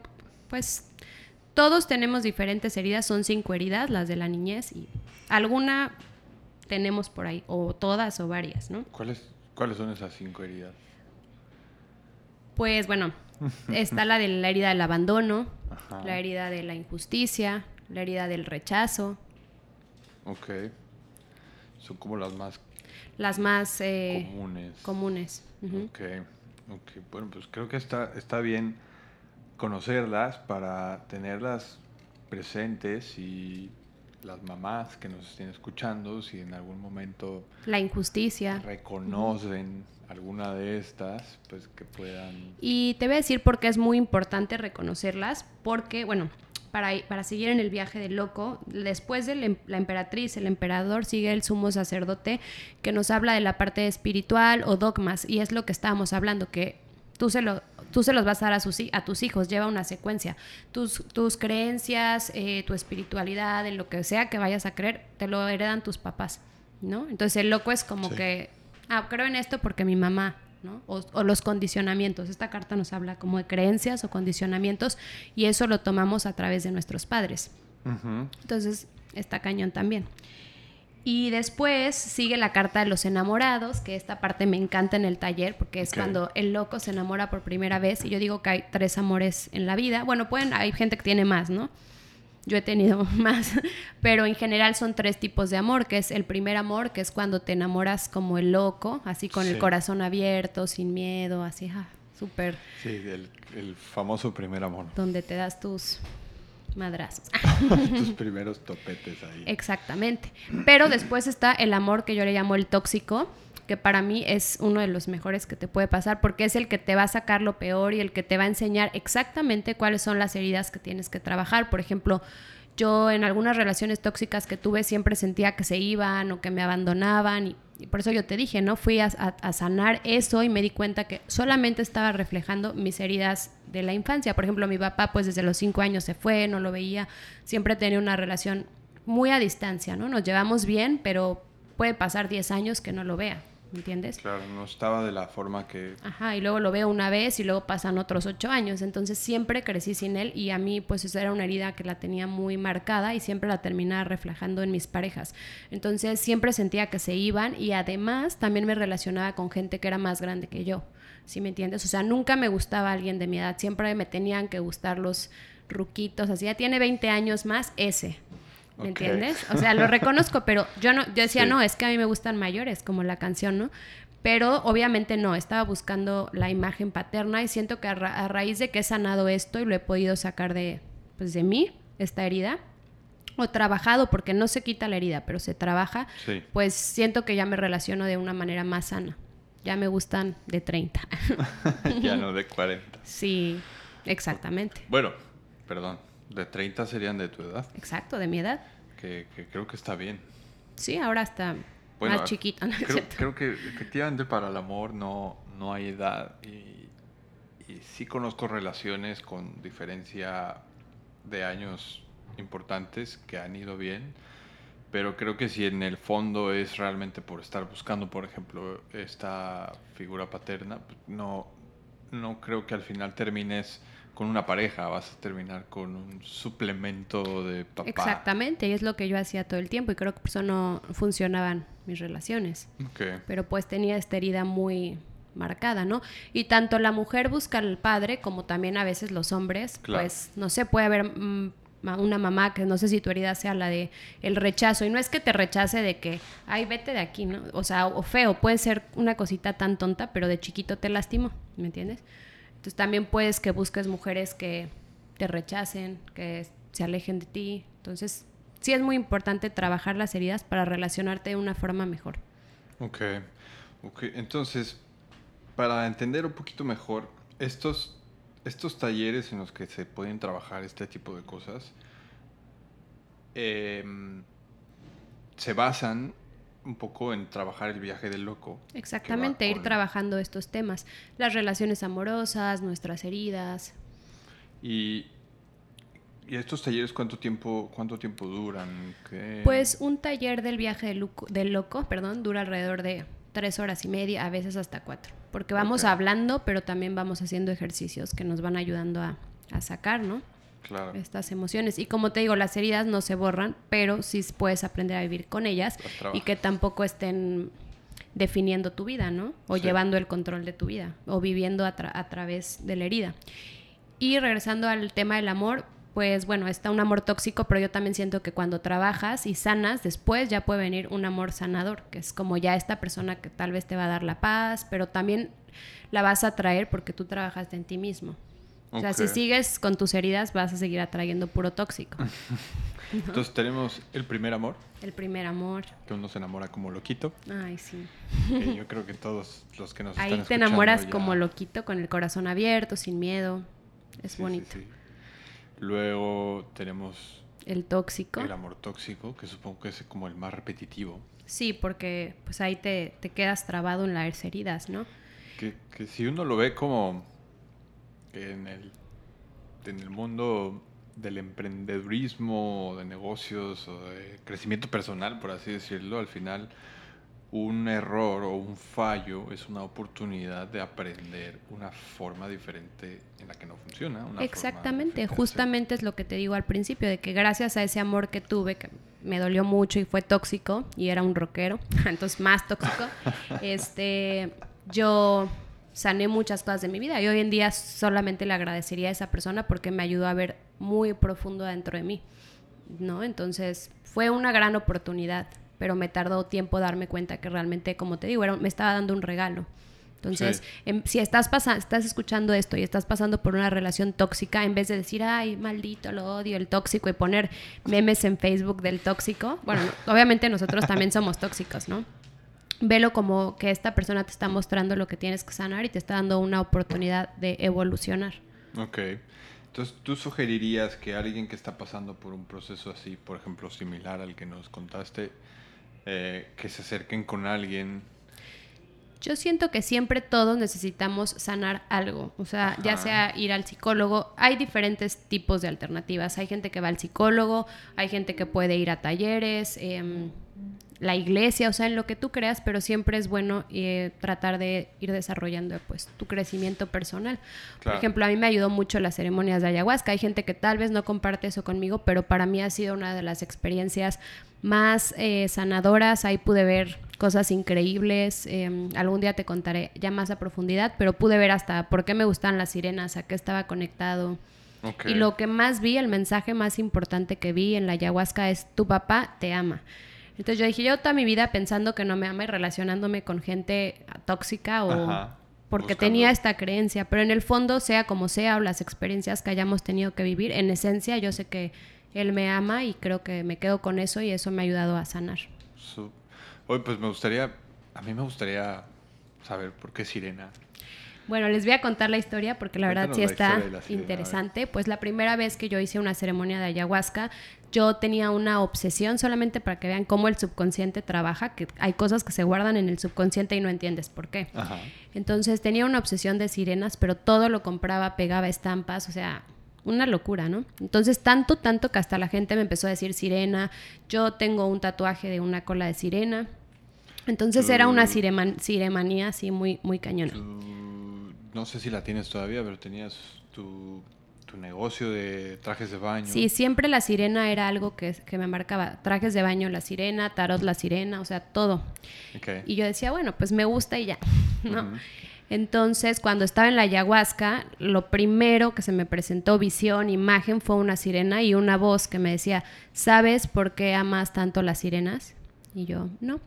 S1: pues todos tenemos diferentes heridas, son cinco heridas, las de la niñez, y alguna tenemos por ahí, o todas o varias, ¿no?
S2: ¿Cuáles, ¿cuáles son esas cinco heridas?
S1: Pues bueno, está la de la herida del abandono, la herida de la injusticia, la herida del rechazo.
S2: Ok. Son como las más...
S1: Las más eh,
S2: comunes.
S1: Comunes.
S2: Ok. Ok. Bueno, pues creo que está, está bien conocerlas para tenerlas presentes y las mamás que nos estén escuchando, si en algún momento...
S1: La injusticia.
S2: Reconocen alguna de estas, pues que puedan...
S1: Y te voy a decir por qué es muy importante reconocerlas, porque, bueno, para, para seguir en el viaje del loco, después de em, la emperatriz, el emperador, sigue el sumo sacerdote que nos habla de la parte espiritual o dogmas, y es lo que estábamos hablando, que tú se lo tú se los vas a dar a, sus, a tus hijos, lleva una secuencia. Tus, tus creencias, eh, tu espiritualidad, en lo que sea que vayas a creer, te lo heredan tus papás, ¿no? Entonces el loco es como que, ah, creo en esto porque mi mamá, ¿no? O, los condicionamientos. Esta carta nos habla como de creencias o condicionamientos y eso lo tomamos a través de nuestros padres. Entonces, está cañón también. Y después sigue la carta de los enamorados, que esta parte me encanta en el taller, porque es cuando el loco se enamora por primera vez. Y yo digo que hay tres amores en la vida. Bueno, pueden, hay gente que tiene más, ¿no? Yo he tenido más, pero en general son tres tipos de amor, que es el primer amor, que es cuando te enamoras como el loco, así con el corazón abierto, sin miedo, así, ah, súper.
S2: Sí, el, el famoso primer amor.
S1: Donde te das tus madrazos.
S2: Tus primeros topetes ahí.
S1: Exactamente. Pero después está el amor que yo le llamo el tóxico, que para mí es uno de los mejores que te puede pasar porque es el que te va a sacar lo peor y el que te va a enseñar exactamente cuáles son las heridas que tienes que trabajar. Por ejemplo, yo en algunas relaciones tóxicas que tuve siempre sentía que se iban o que me abandonaban y, por eso yo te dije, ¿no? Fui a, sanar eso y me di cuenta que solamente estaba reflejando mis heridas de la infancia. Por ejemplo, mi papá pues desde los cinco años se fue, no lo veía, siempre tenía una relación muy a distancia, ¿no? Nos llevamos bien, pero puede pasar 10 años que no lo vea. ¿Entiendes?
S2: Claro, no estaba de la forma que...
S1: Ajá, y luego lo veo una vez y luego pasan otros ocho años, entonces siempre crecí sin él y a mí pues eso era una herida que la tenía muy marcada y siempre la terminaba reflejando en mis parejas. Entonces siempre sentía que se iban y además también me relacionaba con gente que era más grande que yo, ¿sí me entiendes? O sea, nunca me gustaba alguien de mi edad, siempre me tenían que gustar los ruquitos, así ya tiene 20 años más, ese. ¿Me entiendes? O sea, lo reconozco, pero yo no, yo decía, no, es que a mí me gustan mayores, como la canción, ¿no? Pero obviamente no, estaba buscando la imagen paterna y siento que a, raíz de que he sanado esto y lo he podido sacar de, pues, de mí, esta herida, o trabajado, porque no se quita la herida, pero se trabaja, pues siento que ya me relaciono de una manera más sana. Ya me gustan de 30.
S2: ya no de 40.
S1: Sí, exactamente.
S2: Bueno, perdón. De 30 serían de tu edad.
S1: Exacto, de mi edad.
S2: Que, creo que está bien.
S1: Sí, ahora está más chiquito.
S2: creo, que efectivamente para el amor no, no hay edad. Y, y sí conozco relaciones con diferencia de años importantes que han ido bien. Pero creo que si en el fondo es realmente por estar buscando, por ejemplo, esta figura paterna, pues no, no creo que al final termines con una pareja, vas a terminar con un suplemento de papá.
S1: Exactamente, y es lo que yo hacía todo el tiempo y creo que por eso no funcionaban mis relaciones. Pero pues tenía esta herida muy marcada, ¿no? Y tanto la mujer busca al padre como también a veces los hombres, pues no sé, puede haber mm, una mamá que no sé si tu herida sea la de el rechazo y no es que te rechace de que ay vete de aquí no o sea o feo puede ser una cosita tan tonta pero de chiquito te lastimó me entiendes entonces también puedes que busques mujeres que te rechacen, que se alejen de ti. Entonces sí es muy importante trabajar las heridas para relacionarte de una forma mejor.
S2: Ok, Ok, entonces, para entender un poquito mejor, estos, estos talleres en los que se pueden trabajar este tipo de cosas, em, se basan un poco en trabajar el viaje del loco.
S1: Exactamente, ir trabajando estos temas, las relaciones amorosas, nuestras heridas.
S2: Y, ¿Y estos talleres cuánto tiempo, cuánto tiempo duran?
S1: Pues un taller del viaje del loco, del loco, perdón, dura alrededor de tres horas y media, a veces hasta cuatro. Porque vamos hablando, pero también vamos haciendo ejercicios que nos van ayudando a, a sacar, ¿no? Estas emociones. Y como te digo, las heridas no se borran, pero sí puedes aprender a vivir con ellas y que tampoco estén definiendo tu vida, ¿no? O llevando el control de tu vida, o viviendo a, a través de la herida. Y regresando al tema del amor, pues bueno, está un amor tóxico, pero yo también siento que cuando trabajas y sanas, después ya puede venir un amor sanador, que es como ya esta persona que tal vez te va a dar la paz, pero también la vas a traer porque tú trabajaste en ti mismo. O sea, si sigues con tus heridas, vas a seguir atrayendo puro tóxico.
S2: Entonces tenemos el primer amor.
S1: El primer amor.
S2: Que uno se enamora como loquito.
S1: Ay, sí.
S2: yo creo que todos los que nos
S1: Ahí
S2: están
S1: te enamoras como loquito, con el corazón abierto, sin miedo. Es bonito.
S2: Luego tenemos...
S1: El tóxico.
S2: El amor tóxico, que supongo que es como el más repetitivo.
S1: Sí, porque pues ahí te, te quedas trabado en las heridas, ¿no?
S2: Que, que si uno lo ve como en el, en el mundo del emprendedurismo, de negocios o de crecimiento personal, por así decirlo, al final un error o un fallo es una oportunidad de aprender una forma diferente en la que no funciona.
S1: Exactamente, justamente es lo que te digo al principio, de que gracias a ese amor que tuve, que me dolió mucho y fue tóxico, y era un rockero, entonces más tóxico, este, yo sané muchas cosas de mi vida y hoy en día solamente le agradecería a esa persona porque me ayudó a ver muy profundo dentro de mí, ¿no? Entonces fue una gran oportunidad, pero me tardó tiempo darme cuenta que realmente, como te digo, me estaba dando un regalo. Entonces, em, si estás, pasando, estás escuchando esto y estás pasando por una relación tóxica, en vez de decir, ay, maldito, lo odio, el tóxico, y poner memes en Facebook del tóxico, bueno, obviamente nosotros también somos tóxicos, ¿no? Velo como que esta persona te está mostrando lo que tienes que sanar y te está dando una oportunidad de evolucionar.
S2: Ok. Entonces, ¿tú sugerirías que alguien que está pasando por un proceso así, por ejemplo, similar al que nos contaste, eh, que se acerquen con alguien?
S1: Yo siento que siempre todos necesitamos sanar algo, o sea, ya sea ir al psicólogo, hay diferentes tipos de alternativas, hay gente que va al psicólogo, hay gente que puede ir a talleres, eh, la iglesia, o sea, en lo que tú creas, pero siempre es bueno eh, tratar de ir desarrollando pues tu crecimiento personal. Por ejemplo, a mí me ayudó mucho las ceremonias de ayahuasca. Hay gente que tal vez no comparte eso conmigo, pero para mí ha sido una de las experiencias más eh, sanadoras. Ahí pude ver cosas increíbles. Em, algún día te contaré ya más a profundidad, pero pude ver hasta por qué me gustan las sirenas, a qué estaba conectado. Y lo que más vi, el mensaje más importante que vi en la ayahuasca es tu papá te ama. Entonces yo dije, yo toda mi vida pensando que no me ama y relacionándome con gente tóxica o porque tenía esta creencia, pero en el fondo, sea como sea, o las experiencias que hayamos tenido que vivir, en esencia yo sé que él me ama y creo que me quedo con eso y eso me ha ayudado a sanar.
S2: Hoy pues me gustaría, a mí me gustaría saber por qué Sirena.
S1: Bueno, les voy a contar la historia porque la verdad sí está interesante. Pues la primera vez que yo hice una ceremonia de ayahuasca, yo tenía una obsesión solamente para que vean cómo el subconsciente trabaja, que hay cosas que se guardan en el subconsciente y no entiendes por qué. Entonces tenía una obsesión de sirenas, pero todo lo compraba, pegaba estampas, o sea, una locura, ¿no? Entonces tanto, tanto que hasta la gente me empezó a decir sirena, yo tengo un tatuaje de una cola de sirena. Entonces era una siremanía así muy, muy cañona
S2: no sé si la tienes todavía, pero tenías tu, negocio de trajes de baño.
S1: Sí, siempre la sirena era algo que, me marcaba. Trajes de baño, la sirena, tarot, la sirena, o sea, todo. Y yo decía, bueno, pues me gusta y ya, ¿no? Entonces, cuando estaba en la ayahuasca, lo primero que se me presentó visión, imagen, fue una sirena y una voz que me decía, ¿sabes por qué amas tanto las sirenas? Y yo, no.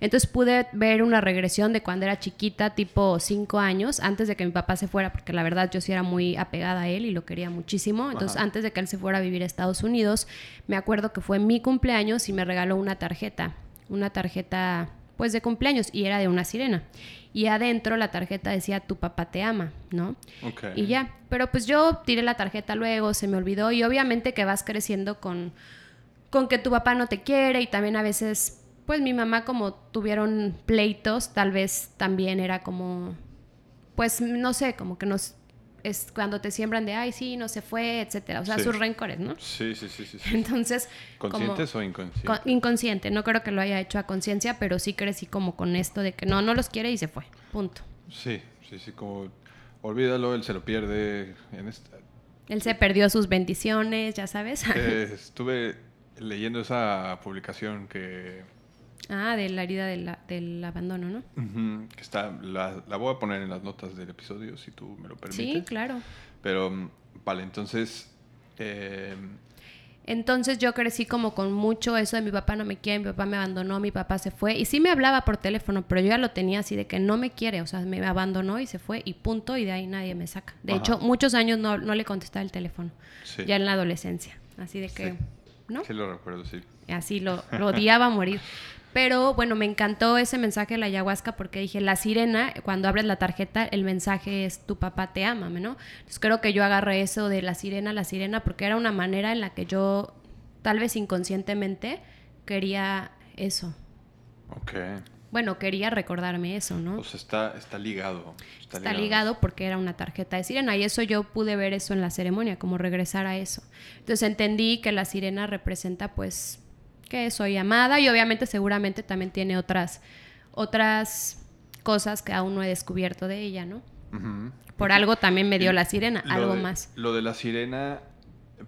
S1: Entonces pude ver una regresión de cuando era chiquita, tipo cinco años, antes de que mi papá se fuera, porque la verdad yo sí era muy apegada a él y lo quería muchísimo. Entonces, antes de que él se fuera a vivir a Estados Unidos, me acuerdo que fue mi cumpleaños y me regaló una tarjeta, una tarjeta pues de cumpleaños y era de una sirena. Y adentro la tarjeta decía tu papá te ama, ¿no?
S2: Ok.
S1: Y ya, pero pues yo tiré la tarjeta luego, se me olvidó y obviamente que vas creciendo con, con que tu papá no te quiere y también a veces, pues mi mamá como tuvieron pleitos, tal vez también era como, pues no sé, como que nos es cuando te siembran de, ay, sí, no se fue, etcétera. O sea,
S2: Sí.
S1: sus rencores, ¿no?
S2: Sí, sí, sí, sí. sí.
S1: Entonces, como-
S2: ¿Conscientes o inconscientes?
S1: con- inconsciente, no creo que lo haya hecho a conciencia, pero sí crecí como con esto de que no, no los quiere y se fue. Punto.
S2: Sí, sí, sí, como olvídalo, él se lo pierde. En esta,
S1: Él se perdió sus bendiciones, ya sabes.
S2: eh, estuve leyendo esa publicación que,
S1: ah, de la herida de la- del abandono, ¿no?
S2: que está, la, la voy a poner en las notas del episodio si tú me lo permites.
S1: Sí, claro.
S2: Pero, mm, vale, entonces, eh,
S1: Entonces yo crecí como con mucho eso de mi papá no me quiere, mi papá me abandonó, mi papá se fue. Y sí me hablaba por teléfono, pero yo ya lo tenía así de que no me quiere, o sea, me abandonó y se fue y punto, y de ahí nadie me saca. De
S2: Ajá.
S1: hecho, muchos años no, no le contestaba el teléfono,
S2: sí,
S1: ya en la adolescencia. Así de que,
S2: Sí.
S1: ¿no?
S2: sí lo recuerdo, sí.
S1: Así lo, lo odiaba a morir. Pero bueno, me encantó ese mensaje de la ayahuasca porque dije, la sirena, cuando abres la tarjeta, el mensaje es tu papá te ama, ¿no? Entonces creo que yo agarré eso de la sirena, la sirena, porque era una manera en la que yo, tal vez inconscientemente, quería eso.
S2: Ok.
S1: Bueno, quería recordarme eso, ¿no?
S2: Pues está, está ligado. Está,
S1: Está ligado porque era una tarjeta de sirena y eso yo pude ver eso en la ceremonia, como regresar a eso. Entonces entendí que la sirena representa pues que soy amada y obviamente seguramente también tiene otras otras cosas que aún no he descubierto de ella, ¿no? Por algo también me dio la sirena, algo
S2: de-
S1: más.
S2: Lo de la sirena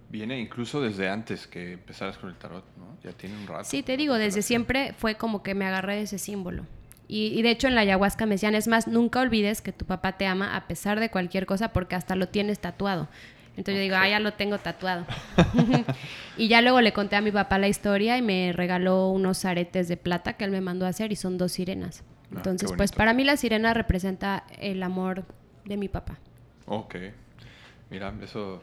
S2: viene incluso desde antes que empezaras con el tarot, ¿no? Ya tiene un rato.
S1: Sí, te digo, desde siempre fue como que me agarré de ese símbolo. Y, y de hecho en la ayahuasca me decían, es más, nunca olvides que tu papá te ama a pesar de cualquier cosa porque hasta lo tienes tatuado. Entonces yo digo, ah, ya lo tengo tatuado. y ya luego le conté a mi papá la historia y me regaló unos aretes de plata que él me mandó a hacer y son dos sirenas.
S2: Ah,
S1: Entonces, pues para mí la sirena representa el amor de mi papá.
S2: Ok. Mira, eso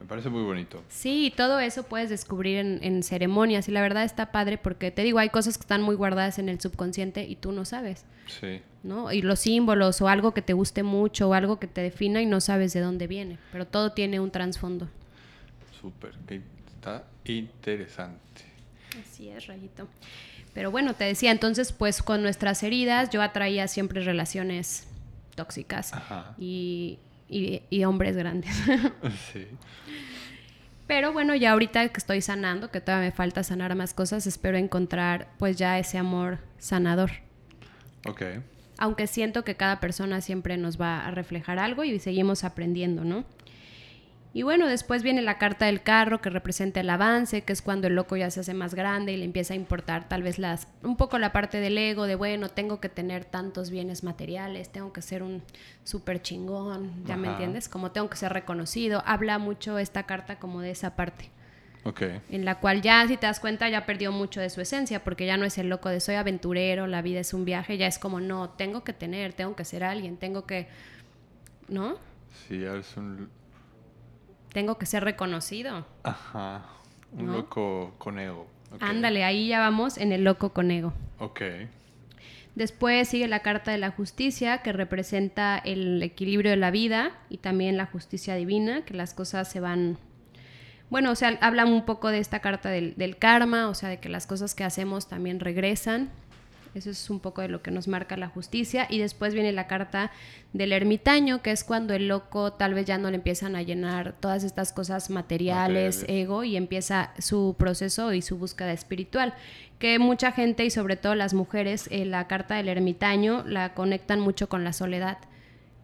S2: me parece muy bonito.
S1: Sí, todo eso puedes descubrir en, en ceremonias y la verdad está padre porque te digo, hay cosas que están muy guardadas en el subconsciente y tú no sabes,
S2: Sí.
S1: ¿no? Y los símbolos o algo que te guste mucho o algo que te defina y no sabes de dónde viene, pero todo tiene un trasfondo.
S2: Súper. Está interesante.
S1: Así es, Rayito. Pero bueno, te decía, entonces pues con nuestras heridas yo atraía siempre relaciones tóxicas
S2: Ajá.
S1: y, y- y hombres grandes.
S2: Sí.
S1: Pero bueno, ya ahorita que estoy sanando, que todavía me falta sanar más cosas, espero encontrar pues ya ese amor sanador.
S2: Ok.
S1: Aunque siento que cada persona siempre nos va a reflejar algo y seguimos aprendiendo, ¿no? Y bueno, después viene la carta del carro que representa el avance, que es cuando el loco ya se hace más grande y le empieza a importar tal vez las un poco la parte del ego de bueno, tengo que tener tantos bienes materiales, tengo que ser un súper chingón, ¿ya me entiendes? Como tengo que ser reconocido. Habla mucho esta carta como de esa parte
S2: Ok.
S1: en la cual ya, si te das cuenta, ya perdió mucho de su esencia, porque ya no es el loco de soy aventurero, la vida es un viaje, ya es como, no, tengo que tener, tengo que ser alguien, tengo que, ¿no?
S2: Sí, es un.
S1: Tengo que ser reconocido.
S2: Ajá. Un
S1: ¿No?
S2: loco con ego.
S1: Ándale, ahí ya vamos en el loco con ego.
S2: Ok.
S1: Después sigue la carta de la justicia, que representa el equilibrio de la vida y también la justicia divina, que las cosas se van... Bueno, o sea, habla un poco de esta carta del, del karma, o sea, de que las cosas que hacemos también regresan. Eso es un poco de lo que nos marca la justicia. Y después viene la carta del ermitaño, que es cuando el loco tal vez ya no le empiezan a llenar todas estas cosas materiales,
S2: Materiales.
S1: ego, y empieza su proceso y su búsqueda espiritual. Que mucha gente, y sobre todo las mujeres, eh, la carta del ermitaño la conectan mucho con la soledad.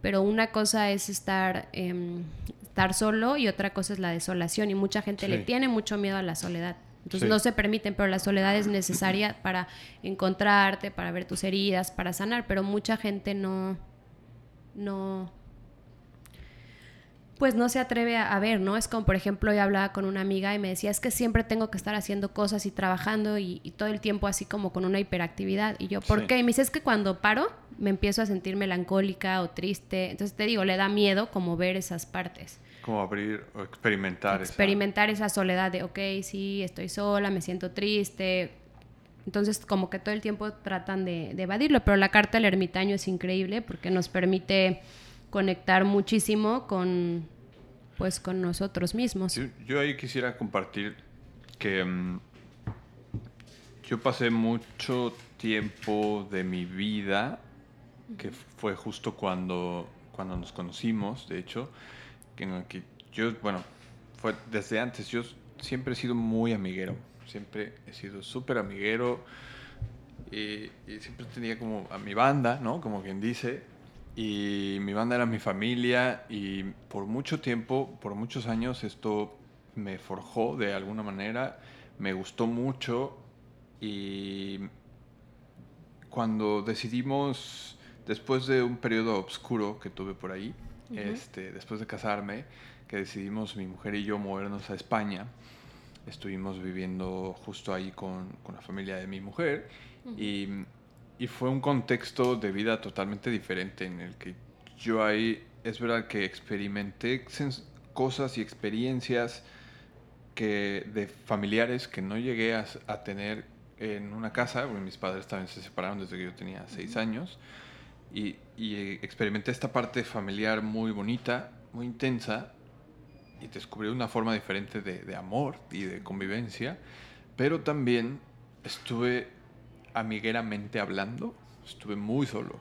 S1: Pero una cosa es estar, em, estar solo y otra cosa es la desolación. Y mucha gente le tiene mucho miedo a la soledad. Entonces
S2: Sí.
S1: no se permiten, pero la soledad es necesaria para encontrarte, para ver tus heridas, para sanar, pero mucha gente no, no, pues no se atreve a, a ver, ¿no? Es como, por ejemplo, yo hablaba con una amiga y me decía, es que siempre tengo que estar haciendo cosas y trabajando y, y todo el tiempo así como con una hiperactividad. Y yo, ¿por
S2: Sí.
S1: qué? Y me dice, es que cuando paro me empiezo a sentir melancólica o triste. Entonces te digo, le da miedo como ver esas partes.
S2: Como abrir o experimentar esa-
S1: Experimentar esa soledad de, ok, sí, estoy sola, me siento triste, Entonces, como que todo el tiempo tratan de, evadirlo, pero la carta del ermitaño es increíble porque nos permite conectar muchísimo con, pues, con nosotros mismos.
S2: Yo, ahí quisiera compartir que mm, yo pasé mucho tiempo de mi vida, que fue justo cuando, cuando nos conocimos, de hecho, en el que yo, bueno, fue desde antes, yo siempre he sido muy amiguero siempre he sido súper amiguero y, siempre tenía como a mi banda, ¿no? Como quien dice. Y mi banda era mi familia y por mucho tiempo, por muchos años, esto me forjó de alguna manera, me gustó mucho y cuando decidimos, después de un periodo oscuro que tuve por ahí, este, después de casarme, que decidimos mi mujer y yo movernos a España, estuvimos viviendo justo ahí con, con la familia de mi mujer y, y, fue un contexto de vida totalmente diferente en el que yo ahí es verdad que experimenté cosas y experiencias que de familiares que no llegué a, a tener en una casa, porque mis padres también se separaron desde que yo tenía seis años, y, y experimenté esta parte familiar muy bonita, muy intensa, y descubrí una forma diferente de, de, amor y de convivencia, pero también estuve amigueramente hablando, estuve muy solo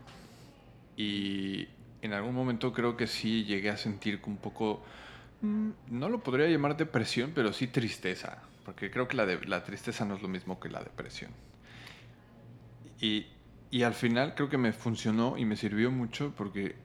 S2: y en algún momento creo que sí llegué a sentir un poco, mm, no lo podría llamar depresión, pero sí tristeza, porque creo que la, de, la tristeza no es lo mismo que la depresión. Y, y al final creo que me funcionó y me sirvió mucho porque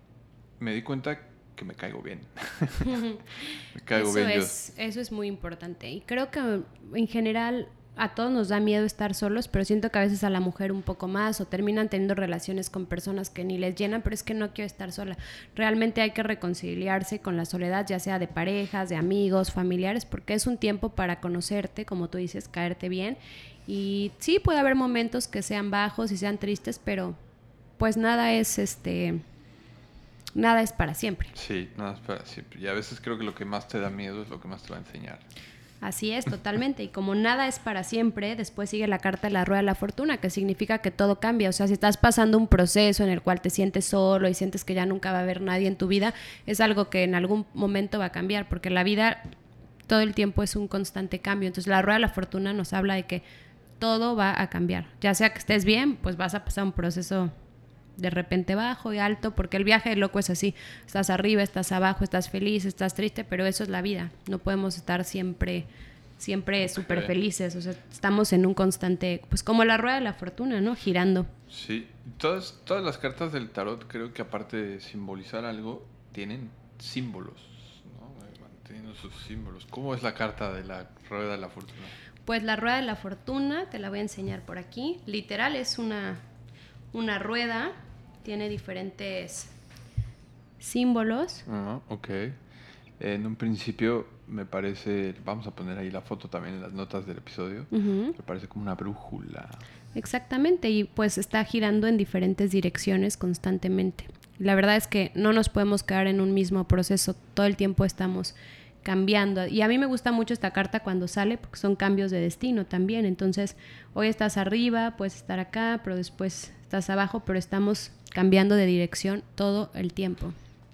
S2: me di cuenta que me caigo bien.
S1: me caigo eso bien es, Eso es muy importante. Y creo que en general a todos nos da miedo estar solos, pero siento que a veces a la mujer un poco más o terminan teniendo relaciones con personas que ni les llenan, pero es que no quiero estar sola. Realmente hay que reconciliarse con la soledad, ya sea de parejas, de amigos, familiares, porque es un tiempo para conocerte, como tú dices, caerte bien. Y sí, puede haber momentos que sean bajos y sean tristes, pero pues nada es este nada es para siempre.
S2: Sí, nada es para siempre. Y a veces creo que lo que más te da miedo es lo que más te va a enseñar.
S1: Así es, totalmente. Y como nada es para siempre, después sigue la carta de la rueda de la fortuna, que significa que todo cambia. O sea, si estás pasando un proceso en el cual te sientes solo y sientes que ya nunca va a haber nadie en tu vida, es algo que en algún momento va a cambiar, porque la vida todo el tiempo es un constante cambio. Entonces la rueda de la fortuna nos habla de que todo va a cambiar. Ya sea que estés bien, pues vas a pasar un proceso de repente bajo y alto, porque el viaje loco es así, estás arriba, estás abajo, estás feliz, estás triste, pero eso es la vida, no podemos estar siempre siempre súper felices, o sea, estamos en un constante, pues como la rueda de la fortuna, ¿no? Girando.
S2: Sí, todas, todas las cartas del tarot creo que aparte de simbolizar algo, tienen símbolos, ¿no? Manteniendo sus símbolos. ¿Cómo es la carta de la rueda de la fortuna?
S1: Pues la rueda de la fortuna, te la voy a enseñar por aquí, literal es una, una rueda tiene diferentes símbolos.
S2: Ah, ok. En un principio me parece, vamos a poner ahí la foto también en las notas del episodio, me parece como una brújula.
S1: Exactamente, y pues está girando en diferentes direcciones constantemente. La verdad es que no nos podemos quedar en un mismo proceso, todo el tiempo estamos cambiando. Y a mí me gusta mucho esta carta cuando sale, porque son cambios de destino también. Entonces, hoy estás arriba, puedes estar acá, pero después estás abajo, pero estamos cambiando de dirección todo el tiempo.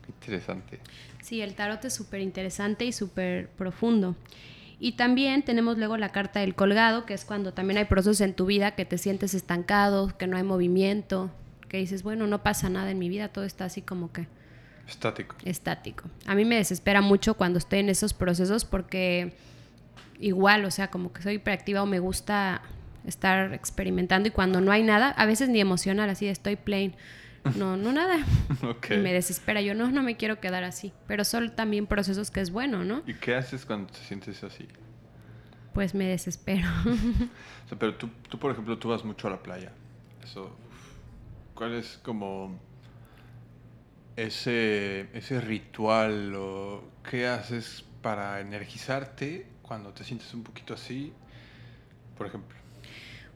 S2: Interesante.
S1: Sí, el tarot es súper interesante y súper profundo. Y también tenemos luego la carta del colgado, que es cuando también hay procesos en tu vida que te sientes estancado, que no hay movimiento, que dices, bueno, no pasa nada en mi vida, todo está así como que...
S2: Estático.
S1: Estático. A mí me desespera mucho cuando estoy en esos procesos porque igual, o sea, como que soy hiperactiva o me gusta estar experimentando y cuando no hay nada, a veces ni emocional, así estoy plain no, no nada. me desespera. Yo no, no me quiero quedar así. Pero son también procesos que es bueno, ¿no?
S2: ¿Y qué haces cuando te sientes así?
S1: Pues me desespero.
S2: pero tú, tú, por ejemplo, tú vas mucho a la playa. Eso, ¿cuál es como ese, ese ritual o qué haces para energizarte cuando te sientes un poquito así? Por ejemplo.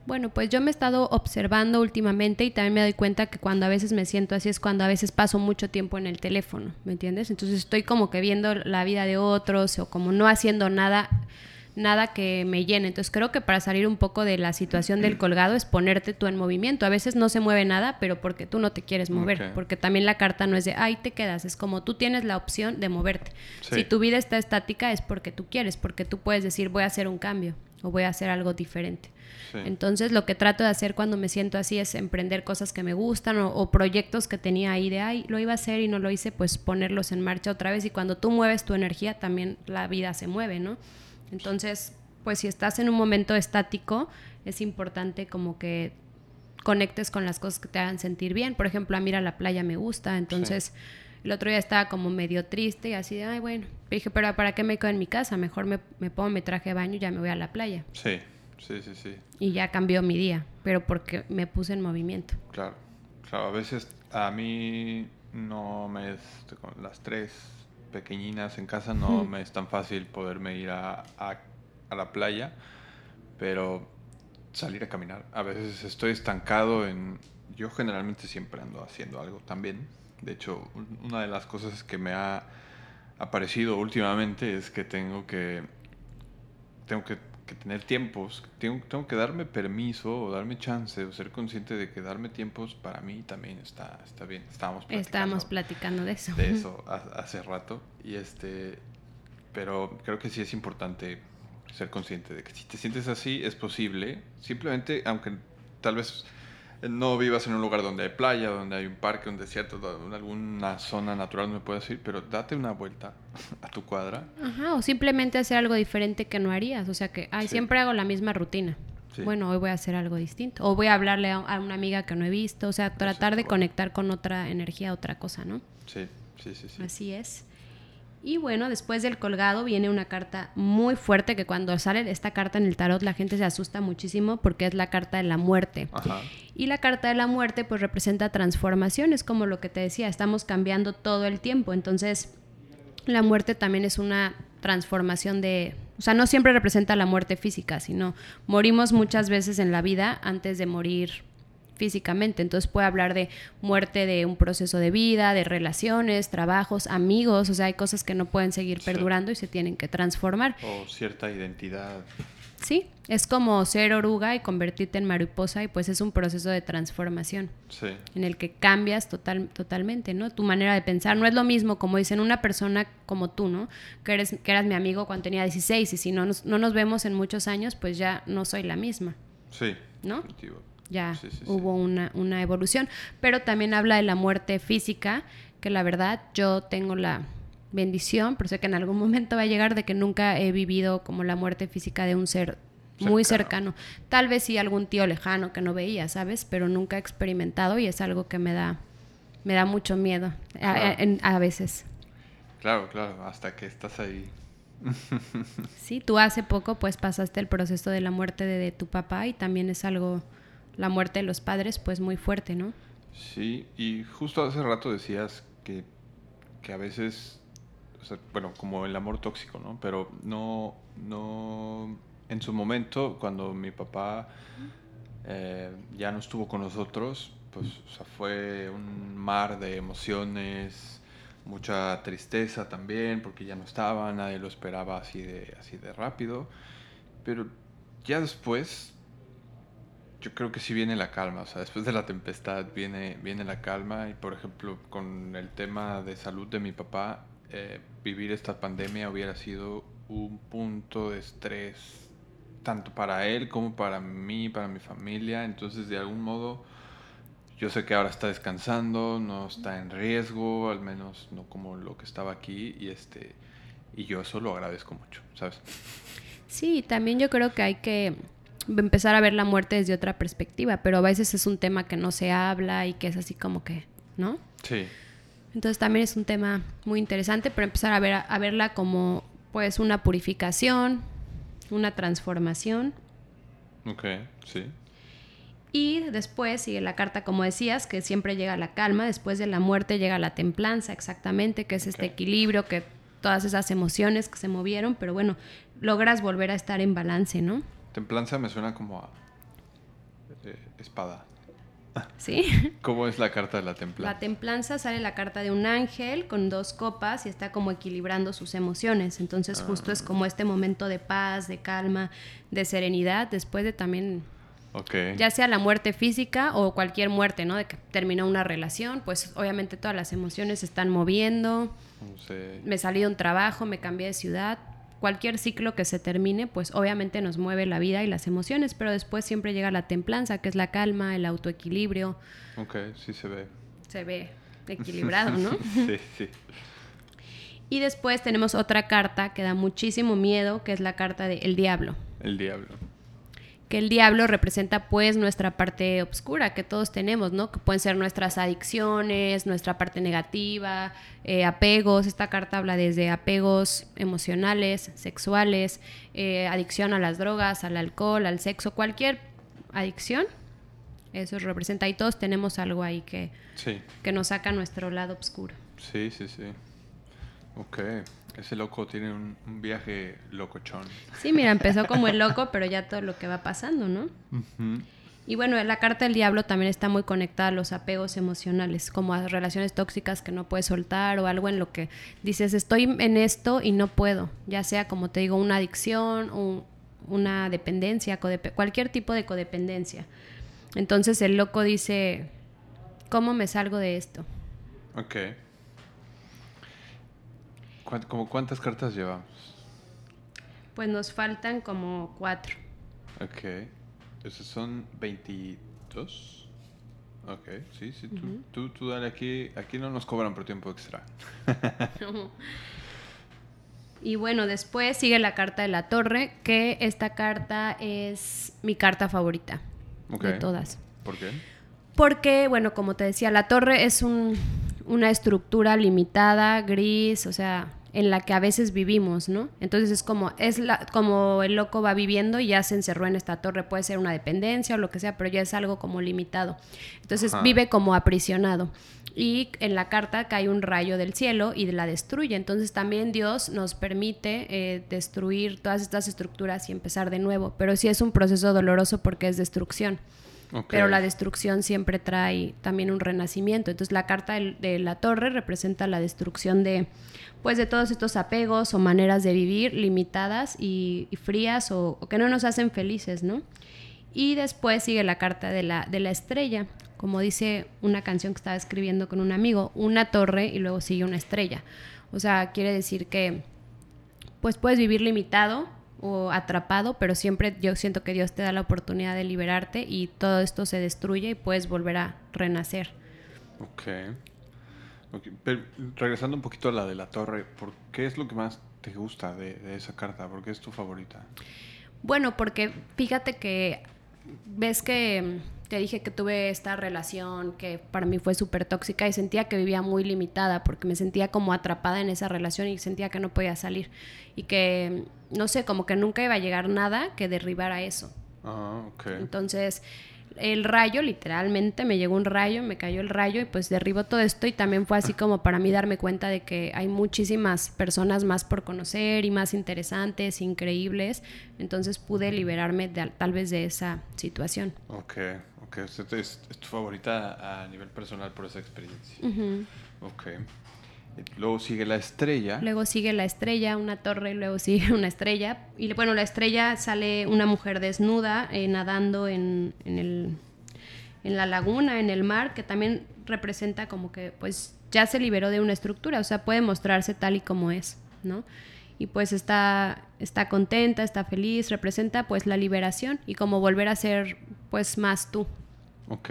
S1: Bueno, pues yo me he estado observando últimamente y también me doy cuenta que cuando a veces me siento así es cuando a veces paso mucho tiempo en el teléfono, ¿me entiendes? Entonces estoy como que viendo la vida de otros o como no haciendo nada nada que me llene. Entonces creo que para salir un poco de la situación del colgado es ponerte tú en movimiento. A veces no se mueve nada, pero porque tú no te quieres mover, porque también la carta no es de, ahí te quedas, es como tú tienes la opción de moverte. Si tu vida está estática es porque tú quieres, porque tú puedes decir, voy a hacer un cambio o voy a hacer algo diferente. Entonces lo que trato de hacer cuando me siento así es emprender cosas que me gustan o, proyectos que tenía ahí de, ay, lo iba a hacer y no lo hice, pues ponerlos en marcha otra vez y cuando tú mueves tu energía también la vida se mueve, ¿no? Entonces, pues si estás en un momento estático, es importante como que conectes con las cosas que te hagan sentir bien. Por ejemplo, a mí ir a la playa me gusta, entonces... El otro día estaba como medio triste y así de, ay, bueno. dije, pero ¿para qué me quedo en mi casa? Mejor me, me pongo mi traje de baño y ya me voy a la playa.
S2: Sí. Sí, sí, sí.
S1: Y ya cambió mi día, pero porque me puse en movimiento.
S2: Claro, claro, a veces a mí no me es, con las tres pequeñinas en casa no me es tan fácil poderme ir a, a, a, la playa, pero salir a caminar. A veces estoy estancado en... Yo generalmente siempre ando haciendo algo también. De hecho, una de las cosas que me ha aparecido últimamente es que tengo que... Tengo que que tener tiempos, tengo, tengo que darme permiso o darme chance o ser consciente de que darme tiempos para mí también está, está bien. Estábamos
S1: platicando, Estábamos platicando de eso.
S2: De eso hace rato. Y este, pero creo que sí es importante ser consciente de que si te sientes así es posible. Simplemente, aunque tal vez no vivas en un lugar donde hay playa, donde hay un parque, un desierto, alguna zona natural, no me puedes ir, pero date una vuelta a tu cuadra.
S1: Ajá, o simplemente hacer algo diferente que no harías. O sea que, ay, siempre hago la misma rutina. Bueno, hoy voy a hacer algo distinto. O voy a hablarle a, una amiga que no he visto. O sea, tratar de conectar con otra energía, otra cosa, ¿no?
S2: Sí, sí, sí. sí.
S1: Así es. Y bueno, después del colgado viene una carta muy fuerte que cuando sale esta carta en el tarot la gente se asusta muchísimo porque es la carta de la muerte. Y la carta de la muerte pues representa transformaciones, como lo que te decía, estamos cambiando todo el tiempo. Entonces, la muerte también es una transformación de... O sea, no siempre representa la muerte física, sino morimos muchas veces en la vida antes de morir físicamente. Entonces puede hablar de muerte de un proceso de vida, de relaciones, trabajos, amigos, o sea, hay cosas que no pueden seguir perdurando y se tienen que transformar.
S2: O cierta identidad.
S1: Sí, es como ser oruga y convertirte en mariposa y pues es un proceso de transformación
S2: sí.
S1: en el que cambias total, totalmente, ¿no? Tu manera de pensar no es lo mismo como dicen una persona como tú, ¿no? Que, eres, que eras mi amigo cuando tenía 16 y si no nos, no nos vemos en muchos años, pues ya no soy la misma.
S2: Sí.
S1: ¿No? Ya hubo Una, una evolución. Pero también habla de la muerte física, que la verdad yo tengo la bendición, pero sé que en algún momento va a llegar de que nunca he vivido como la muerte física de un ser muy cercano. Tal vez sí algún tío lejano que no veía, ¿sabes? Pero nunca he experimentado y es algo que me da, me da mucho miedo a, veces.
S2: Claro, claro, hasta que estás ahí.
S1: sí, tú hace poco pues pasaste el proceso de la muerte de tu papá y también es algo la muerte de los padres, pues muy fuerte, ¿no?
S2: Sí, y justo hace rato decías que, que a veces, bueno, como el amor tóxico, ¿no? Pero no, no, en su momento, cuando mi papá eh, ya no estuvo con nosotros, pues fue un mar de emociones, mucha tristeza también, porque ya no estaba, nadie lo esperaba así de, así de rápido, pero ya después yo creo que sí viene la calma, o sea, después de la tempestad viene, viene la calma y por ejemplo con el tema de salud de mi papá, eh, vivir esta pandemia hubiera sido un punto de estrés tanto para él como para mí, para mi familia, entonces de algún modo yo sé que ahora está descansando, no está en riesgo, al menos no como lo que estaba aquí y este y yo eso lo agradezco mucho, ¿sabes?
S1: Sí, también yo creo que hay que empezar a ver la muerte desde otra perspectiva, pero a veces es un tema que no se habla y que es así como que, ¿no?
S2: Sí.
S1: Entonces también es un tema muy interesante, pero empezar a, ver, a verla como pues una purificación, una transformación.
S2: Ok, sí.
S1: Y después sigue la carta, como decías, que siempre llega la calma, después de la muerte llega la templanza, exactamente, que es este equilibrio, que todas esas emociones que se movieron, pero bueno, logras volver a estar en balance, ¿no?
S2: Templanza me suena como a eh, espada.
S1: ¿Sí?
S2: ¿Cómo es la carta de la templanza?
S1: La templanza sale la carta de un ángel con dos copas y está como equilibrando sus emociones. Entonces justo es como este momento de paz, de calma, de serenidad, después de también
S2: Okay.
S1: Ya sea la muerte física o cualquier muerte, ¿no? De que terminó una relación, pues obviamente todas las emociones se están moviendo. Me salí de un trabajo, me cambié de ciudad. Cualquier ciclo que se termine, pues obviamente nos mueve la vida y las emociones, pero después siempre llega la templanza, que es la calma, el autoequilibrio.
S2: Ok, sí se ve.
S1: Se ve equilibrado, ¿no?
S2: sí, sí.
S1: Y después tenemos otra carta que da muchísimo miedo, que es la carta del el diablo.
S2: El diablo
S1: que el diablo representa pues nuestra parte oscura que todos tenemos, ¿no? Que pueden ser nuestras adicciones, nuestra parte negativa, eh, apegos. Esta carta habla desde apegos emocionales, sexuales, eh, adicción a las drogas, al alcohol, al sexo, cualquier adicción. Eso representa y todos tenemos algo ahí que, que nos saca nuestro lado oscuro.
S2: Sí, sí, sí. Ok. Ese loco tiene un, viaje locochón.
S1: Sí, mira, empezó como el loco, pero ya todo lo que va pasando, ¿no? Y bueno, la carta del diablo también está muy conectada a los apegos emocionales, como a relaciones tóxicas que no puedes soltar o algo en lo que dices, estoy en esto y no puedo, ya sea como te digo, una adicción una dependencia, cualquier tipo de codependencia. Entonces el loco dice, ¿cómo me salgo de esto?
S2: Ok. ¿Como cuántas cartas llevamos?
S1: Pues nos faltan como cuatro.
S2: Ok. Esos son 22. Ok, sí, sí. Tú, tú, dale aquí. Aquí no nos cobran por tiempo extra.
S1: y bueno, después sigue la carta de la torre, que esta carta es mi carta favorita de todas.
S2: ¿Por qué?
S1: Porque, bueno, como te decía, la torre es un, una estructura limitada, gris, o sea, en la que a veces vivimos, ¿no? Entonces es como, es la, como el loco va viviendo y ya se encerró en esta torre, puede ser una dependencia o lo que sea, pero ya es algo como limitado. Entonces vive como aprisionado. Y en la carta cae un rayo del cielo y la destruye. Entonces también Dios nos permite eh, destruir todas estas estructuras y empezar de nuevo. Pero sí es un proceso doloroso porque es destrucción. Pero la destrucción siempre trae también un renacimiento. Entonces la carta de la torre representa la destrucción de pues de todos estos apegos o maneras de vivir limitadas y, frías o, que no nos hacen felices, ¿no? Y después sigue la carta de la, de la estrella, como dice una canción que estaba escribiendo con un amigo, una torre y luego sigue una estrella. O sea, quiere decir que pues puedes vivir limitado o atrapado, pero siempre yo siento que Dios te da la oportunidad de liberarte y todo esto se destruye y puedes volver a renacer.
S2: Ok regresando un poquito a la de la torre, ¿por qué es lo que más te gusta de, esa carta? ¿Por qué es tu favorita?
S1: Bueno, porque fíjate que ves que te dije que tuve esta relación que para mí fue súper tóxica y sentía que vivía muy limitada porque me sentía como atrapada en esa relación y sentía que no podía salir y que, no sé, como que nunca iba a llegar nada que derribara eso.
S2: Ah, ok.
S1: Entonces, el rayo, literalmente, me llegó un rayo, me cayó el rayo y pues derribó todo esto y también fue así como para mí darme cuenta de que hay muchísimas personas más por conocer y más interesantes, increíbles, entonces pude liberarme tal vez de esa situación.
S2: Ok, ok, es, tu favorita a nivel personal por esa experiencia. Ok. Luego sigue la estrella.
S1: Luego sigue la estrella, una torre, luego sigue una estrella. Y bueno, la estrella sale una mujer desnuda eh, nadando en, el, en la laguna, en el mar, que también representa como que pues ya se liberó de una estructura, o sea, puede mostrarse tal y como es, ¿no? Y pues está, está contenta, está feliz, representa pues la liberación y como volver a ser pues más tú.
S2: Ok.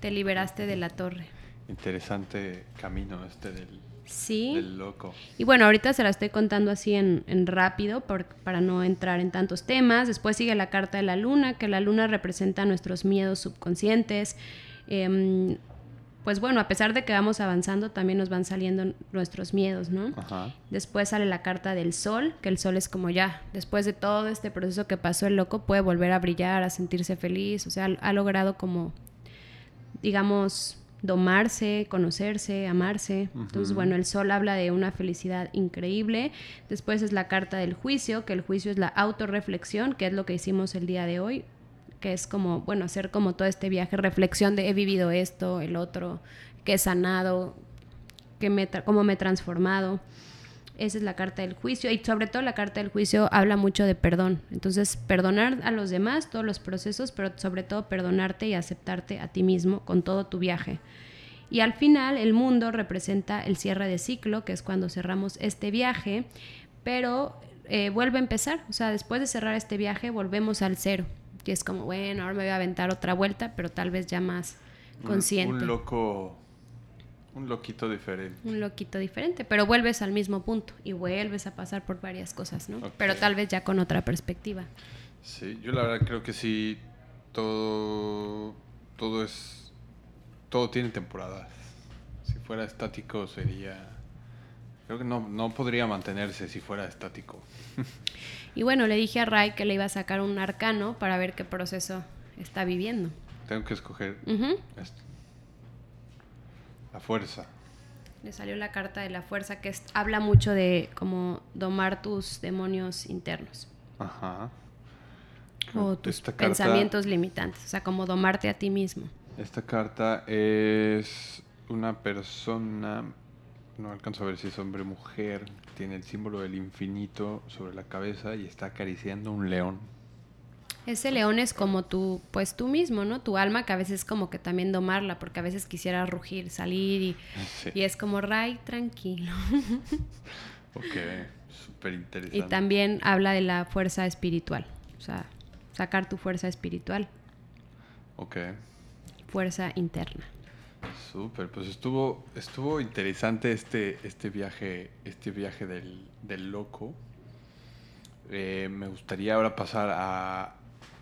S1: Te liberaste de la torre.
S2: Interesante camino este del,
S1: sí.
S2: loco.
S1: Y bueno, ahorita se la estoy contando así en, rápido para no entrar en tantos temas. Después sigue la carta de la luna, que la luna representa nuestros miedos subconscientes. Em, pues bueno, a pesar de que vamos avanzando, también nos van saliendo nuestros miedos, ¿no? Después sale la carta del sol, que el sol es como ya, después de todo este proceso que pasó el loco, puede volver a brillar, a sentirse feliz, o sea, ha logrado como, digamos, domarse, conocerse, amarse. Entonces, bueno, el sol habla de una felicidad increíble. Después es la carta del juicio, que el juicio es la autorreflexión, que es lo que hicimos el día de hoy. que es como, bueno, hacer como todo este viaje, reflexión de he vivido esto, el otro, que he sanado, que me cómo me he transformado. Esa es la carta del juicio y sobre todo la carta del juicio habla mucho de perdón. Entonces, perdonar a los demás, todos los procesos, pero sobre todo perdonarte y aceptarte a ti mismo con todo tu viaje. Y al final el mundo representa el cierre de ciclo, que es cuando cerramos este viaje, pero eh, vuelve a empezar. O sea, después de cerrar este viaje volvemos al cero. Y es como, bueno, ahora me voy a aventar otra vuelta, pero tal vez ya más consciente.
S2: Un, loco, un loquito diferente.
S1: Un loquito diferente, pero vuelves al mismo punto y vuelves a pasar por varias cosas, ¿no? Pero tal vez ya con otra perspectiva.
S2: Sí, yo la verdad creo que sí, todo, todo es todo tiene temporadas. Si fuera estático sería... Creo que no, no podría mantenerse si fuera estático.
S1: y bueno, le dije a Ray que le iba a sacar un arcano para ver qué proceso está viviendo.
S2: Tengo que escoger La fuerza.
S1: Le salió la carta de la fuerza que habla mucho de como domar tus demonios internos. Ajá. O tus pensamientos limitantes, o sea, como domarte a ti mismo.
S2: Esta carta es una persona, no alcanzo a ver si es hombre o mujer, tiene el símbolo del infinito sobre la cabeza y está acariciando un león.
S1: Ese león es como tú, pues tú mismo, ¿no? Tu alma que a veces es como que también domarla, porque a veces quisiera rugir, salir y, y es como, Ray, tranquilo.
S2: ok, súper interesante.
S1: Y también habla de la fuerza espiritual, o sea, sacar tu fuerza espiritual.
S2: Ok
S1: fuerza interna.
S2: Súper, pues estuvo, estuvo interesante este, este viaje, este viaje del, loco. Eh, me gustaría ahora pasar a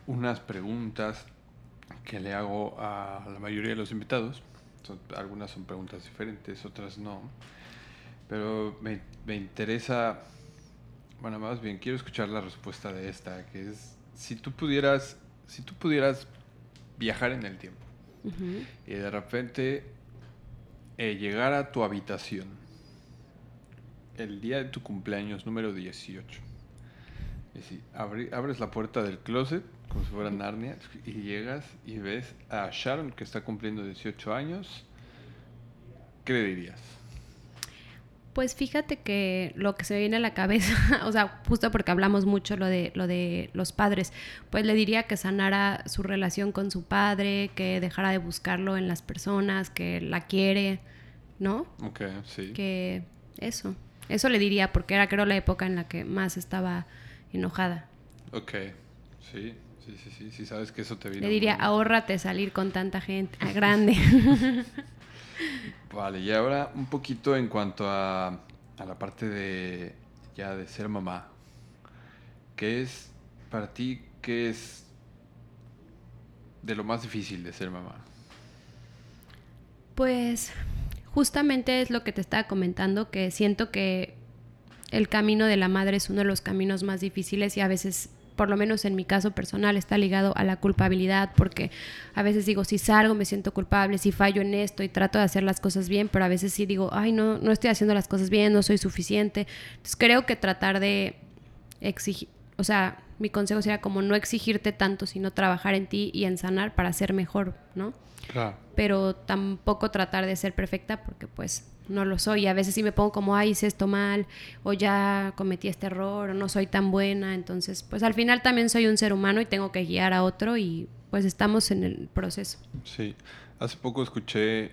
S2: unas preguntas que le hago a la mayoría de los invitados. algunas son preguntas diferentes, otras no. Pero me, me interesa, bueno, más bien quiero escuchar la respuesta de esta, que es si tú pudieras, si tú pudieras viajar en el tiempo y de repente eh, llegar a tu habitación el día de tu cumpleaños número 18. Y abres la puerta del closet como si fuera Narnia y llegas y ves a Sharon que está cumpliendo 18 años. ¿Qué le dirías?
S1: Pues fíjate que lo que se me viene a la cabeza, o sea, justo porque hablamos mucho lo de, lo de los padres, pues le diría que sanara su relación con su padre, que dejara de buscarlo en las personas, que la quiere, ¿no?
S2: Ok, sí.
S1: Que eso, eso le diría porque era creo la época en la que más estaba enojada.
S2: Ok, sí, sí, sí, sí, sí sabes que eso te viene.
S1: Le diría, ahórrate salir con tanta gente grande.
S2: Vale, y ahora un poquito en cuanto a, a la parte de ya de ser mamá. ¿Qué es para ti, qué es de lo más difícil de ser mamá?
S1: Pues justamente es lo que te estaba comentando, que siento que el camino de la madre es uno de los caminos más difíciles y a veces por lo menos en mi caso personal, está ligado a la culpabilidad, porque a veces digo, si salgo me siento culpable, si fallo en esto y trato de hacer las cosas bien, pero a veces sí digo, ay, no, no estoy haciendo las cosas bien, no soy suficiente. Entonces creo que tratar de exigir, o sea, mi consejo sería como no exigirte tanto, sino trabajar en ti y en sanar para ser mejor, ¿no? Claro. Pero tampoco tratar de ser perfecta porque pues no lo soy. Y a veces sí me pongo como, ay, hice esto mal, o ya cometí este error, o no soy tan buena. Entonces, pues al final también soy un ser humano y tengo que guiar a otro y pues estamos en el proceso.
S2: Sí, hace poco escuché,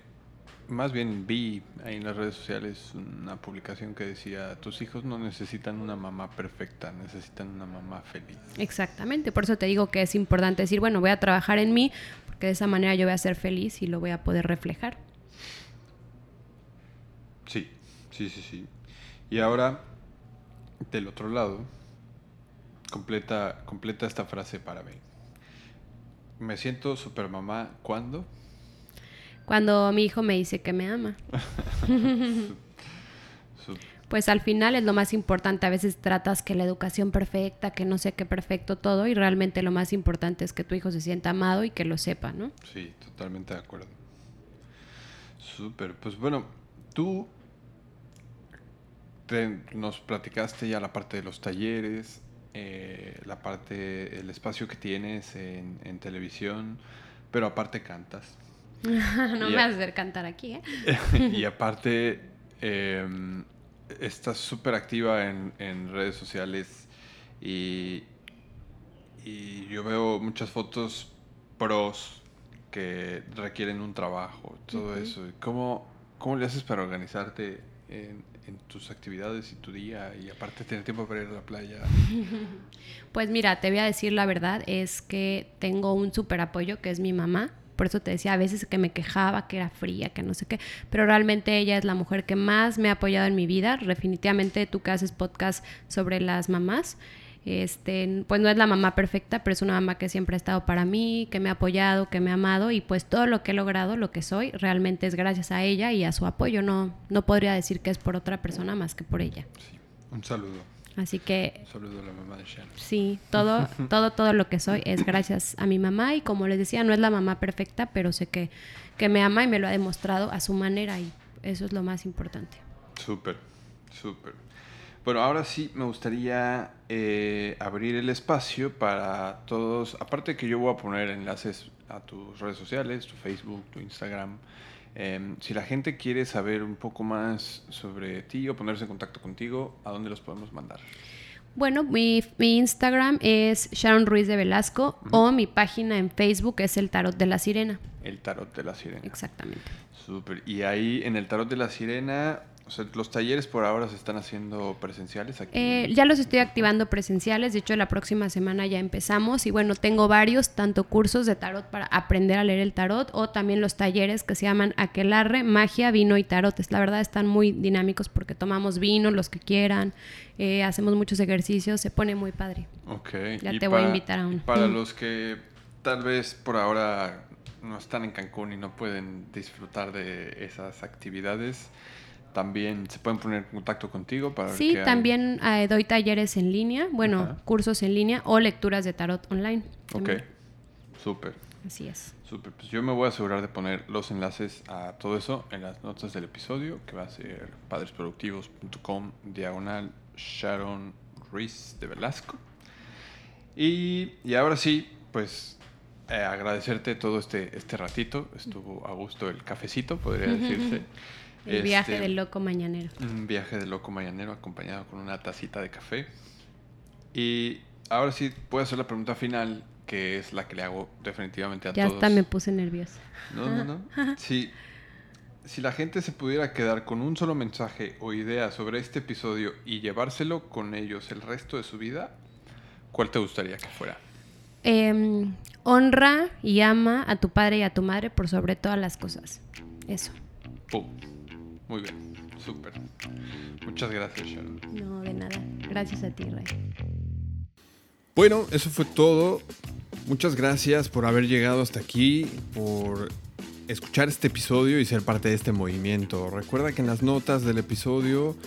S2: más bien vi ahí en las redes sociales una publicación que decía, tus hijos no necesitan una mamá perfecta, necesitan una mamá feliz.
S1: Exactamente, por eso te digo que es importante decir, bueno, voy a trabajar en mí, porque de esa manera yo voy a ser feliz y lo voy a poder reflejar.
S2: Sí, sí, sí, sí. Y ahora, del otro lado, completa, completa esta frase para mí. Me siento super mamá, ¿cuándo?
S1: Cuando mi hijo me dice que me ama. pues al final es lo más importante. A veces tratas que la educación perfecta, que no sé qué perfecto todo, y realmente lo más importante es que tu hijo se sienta amado y que lo sepa, ¿no?
S2: Sí, totalmente de acuerdo. Súper. Pues bueno, tú nos platicaste ya la parte de los talleres. eh, la parte, el espacio que tienes en, televisión, pero aparte cantas.
S1: no me vas a hacer cantar aquí, ¿eh?
S2: y aparte, em, estás súper activa en, en, redes sociales y, y yo veo muchas fotos pros que requieren un trabajo, todo eso. ¿Cómo, ¿Cómo le haces para organizarte en, en, tus actividades y tu día y aparte tener tiempo para ir a la playa?
S1: Pues mira, te voy a decir la verdad, es que tengo un súper apoyo que es mi mamá. Por eso te decía a veces que me quejaba, que era fría, que no sé qué, pero realmente ella es la mujer que más me ha apoyado en mi vida. Definitivamente tú que haces podcast sobre las mamás, este, pues no es la mamá perfecta, pero es una mamá que siempre ha estado para mí, que me ha apoyado, que me ha amado y pues todo lo que he logrado, lo que soy, realmente es gracias a ella y a su apoyo. No, no podría decir que es por otra persona más que por ella.
S2: Un saludo.
S1: Así que...
S2: Un saludo a la mamá de Shannon.
S1: Sí, todo, todo, todo lo que soy es gracias a mi mamá y como les decía, no es la mamá perfecta, pero sé que, que me ama y me lo ha demostrado a su manera y eso es lo más importante.
S2: Súper, súper. Bueno, ahora sí me gustaría eh, abrir el espacio para todos, aparte que yo voy a poner enlaces a tus redes sociales, tu Facebook, tu Instagram. Em, si la gente quiere saber un poco más sobre ti o ponerse en contacto contigo, ¿a dónde los podemos mandar?
S1: Bueno, mi, Instagram es Sharon Ruiz de Velasco o mi página en Facebook es el Tarot de la Sirena.
S2: El Tarot de la Sirena.
S1: Exactamente.
S2: Súper. Y ahí en el Tarot de la Sirena o sea, los talleres por ahora se están haciendo presenciales aquí.
S1: Eh, ya los estoy activando presenciales, de hecho la próxima semana ya empezamos y bueno, tengo varios, tanto cursos de tarot para aprender a leer el tarot o también los talleres que se llaman Aquelarre, Magia, Vino y Tarot. La verdad están muy dinámicos porque tomamos vino, los que quieran, eh, hacemos muchos ejercicios, se pone muy padre.
S2: Ok.
S1: Ya te voy a invitar a uno.
S2: Para los que tal vez por ahora no están en Cancún y no pueden disfrutar de esas actividades, también se pueden poner en contacto contigo para
S1: Sí, también eh, doy talleres en línea, bueno, cursos en línea o lecturas de tarot online.
S2: Ok, súper.
S1: Así es.
S2: Súper, pues yo me voy a asegurar de poner los enlaces a todo eso en las notas del episodio, que va a ser padresproductivos.com diagonal Sharon Ruiz de Velasco. Y, y ahora sí, pues eh, agradecerte todo este, este ratito. Estuvo a gusto el cafecito, podría decirse.
S1: El viaje este, del loco mañanero.
S2: Un viaje del loco mañanero acompañado con una tacita de café. Y ahora sí puedo hacer la pregunta final, que es la que le hago definitivamente a todos.
S1: Ya hasta me puse nerviosa.
S2: No, no, no. Si, si la gente se pudiera quedar con un solo mensaje o idea sobre este episodio y llevárselo con ellos el resto de su vida, ¿cuál te gustaría que fuera?
S1: Em, honra y ama a tu padre y a tu madre por sobre todas las cosas. Eso.
S2: Pum. Muy bien, súper. Muchas gracias, Sharon.
S1: No, de nada. Gracias a ti, Ray.
S2: Bueno, eso fue todo. Muchas gracias por haber llegado hasta aquí, por escuchar este episodio y ser parte de este movimiento. Recuerda que en las notas del episodio,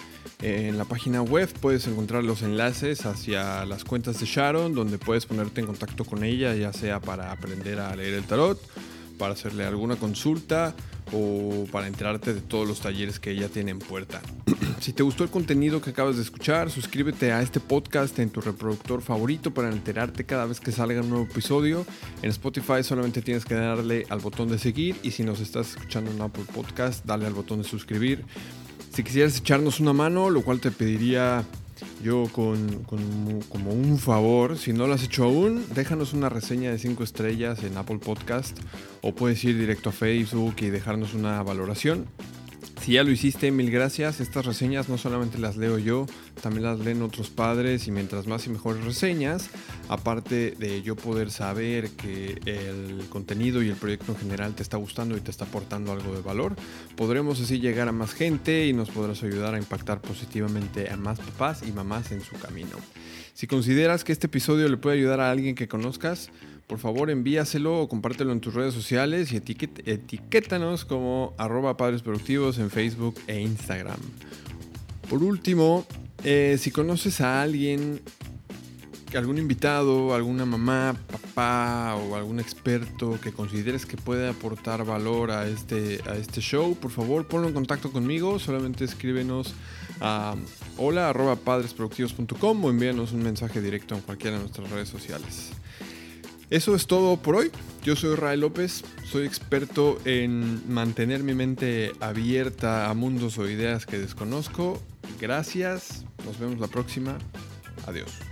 S2: en la página web, puedes encontrar los enlaces hacia las cuentas de Sharon, donde puedes ponerte en contacto con ella, ya sea para aprender a leer el tarot, para hacerle alguna consulta o para enterarte de todos los talleres que ella tiene en puerta. si te gustó el contenido que acabas de escuchar, suscríbete a este podcast en tu reproductor favorito para enterarte cada vez que salga un nuevo episodio. En Spotify solamente tienes que darle al botón de seguir y si nos estás escuchando en Apple Podcast, dale al botón de suscribir. Si quisieras echarnos una mano, lo cual te pediría yo con, como un favor, si no lo has hecho aún, déjanos una reseña de 5 estrellas en Apple Podcast o puedes ir directo a Facebook y dejarnos una valoración. Si ya lo hiciste, mil gracias. Estas reseñas no solamente las leo yo, también las leen otros padres y mientras más y mejores reseñas, aparte de yo poder saber que el contenido y el proyecto en general te está gustando y te está aportando algo de valor, podremos así llegar a más gente y nos podrás ayudar a impactar positivamente a más papás y mamás en su camino. Si consideras que este episodio le puede ayudar a alguien que conozcas, por favor envíaselo o compártelo en tus redes sociales y etiquétanos como arroba padres productivos en Facebook e Instagram. Por último, eh, si conoces a alguien, algún invitado, alguna mamá, papá, o algún experto que consideres que puede aportar valor a este, este show, por favor ponlo en contacto conmigo. Solamente escríbenos a hola padresproductivos.com o envíanos un mensaje directo en cualquiera de nuestras redes sociales. Eso es todo por hoy. Yo soy Ray López, soy experto en mantener mi mente abierta a mundos o ideas que desconozco. Gracias, nos vemos la próxima. Adiós.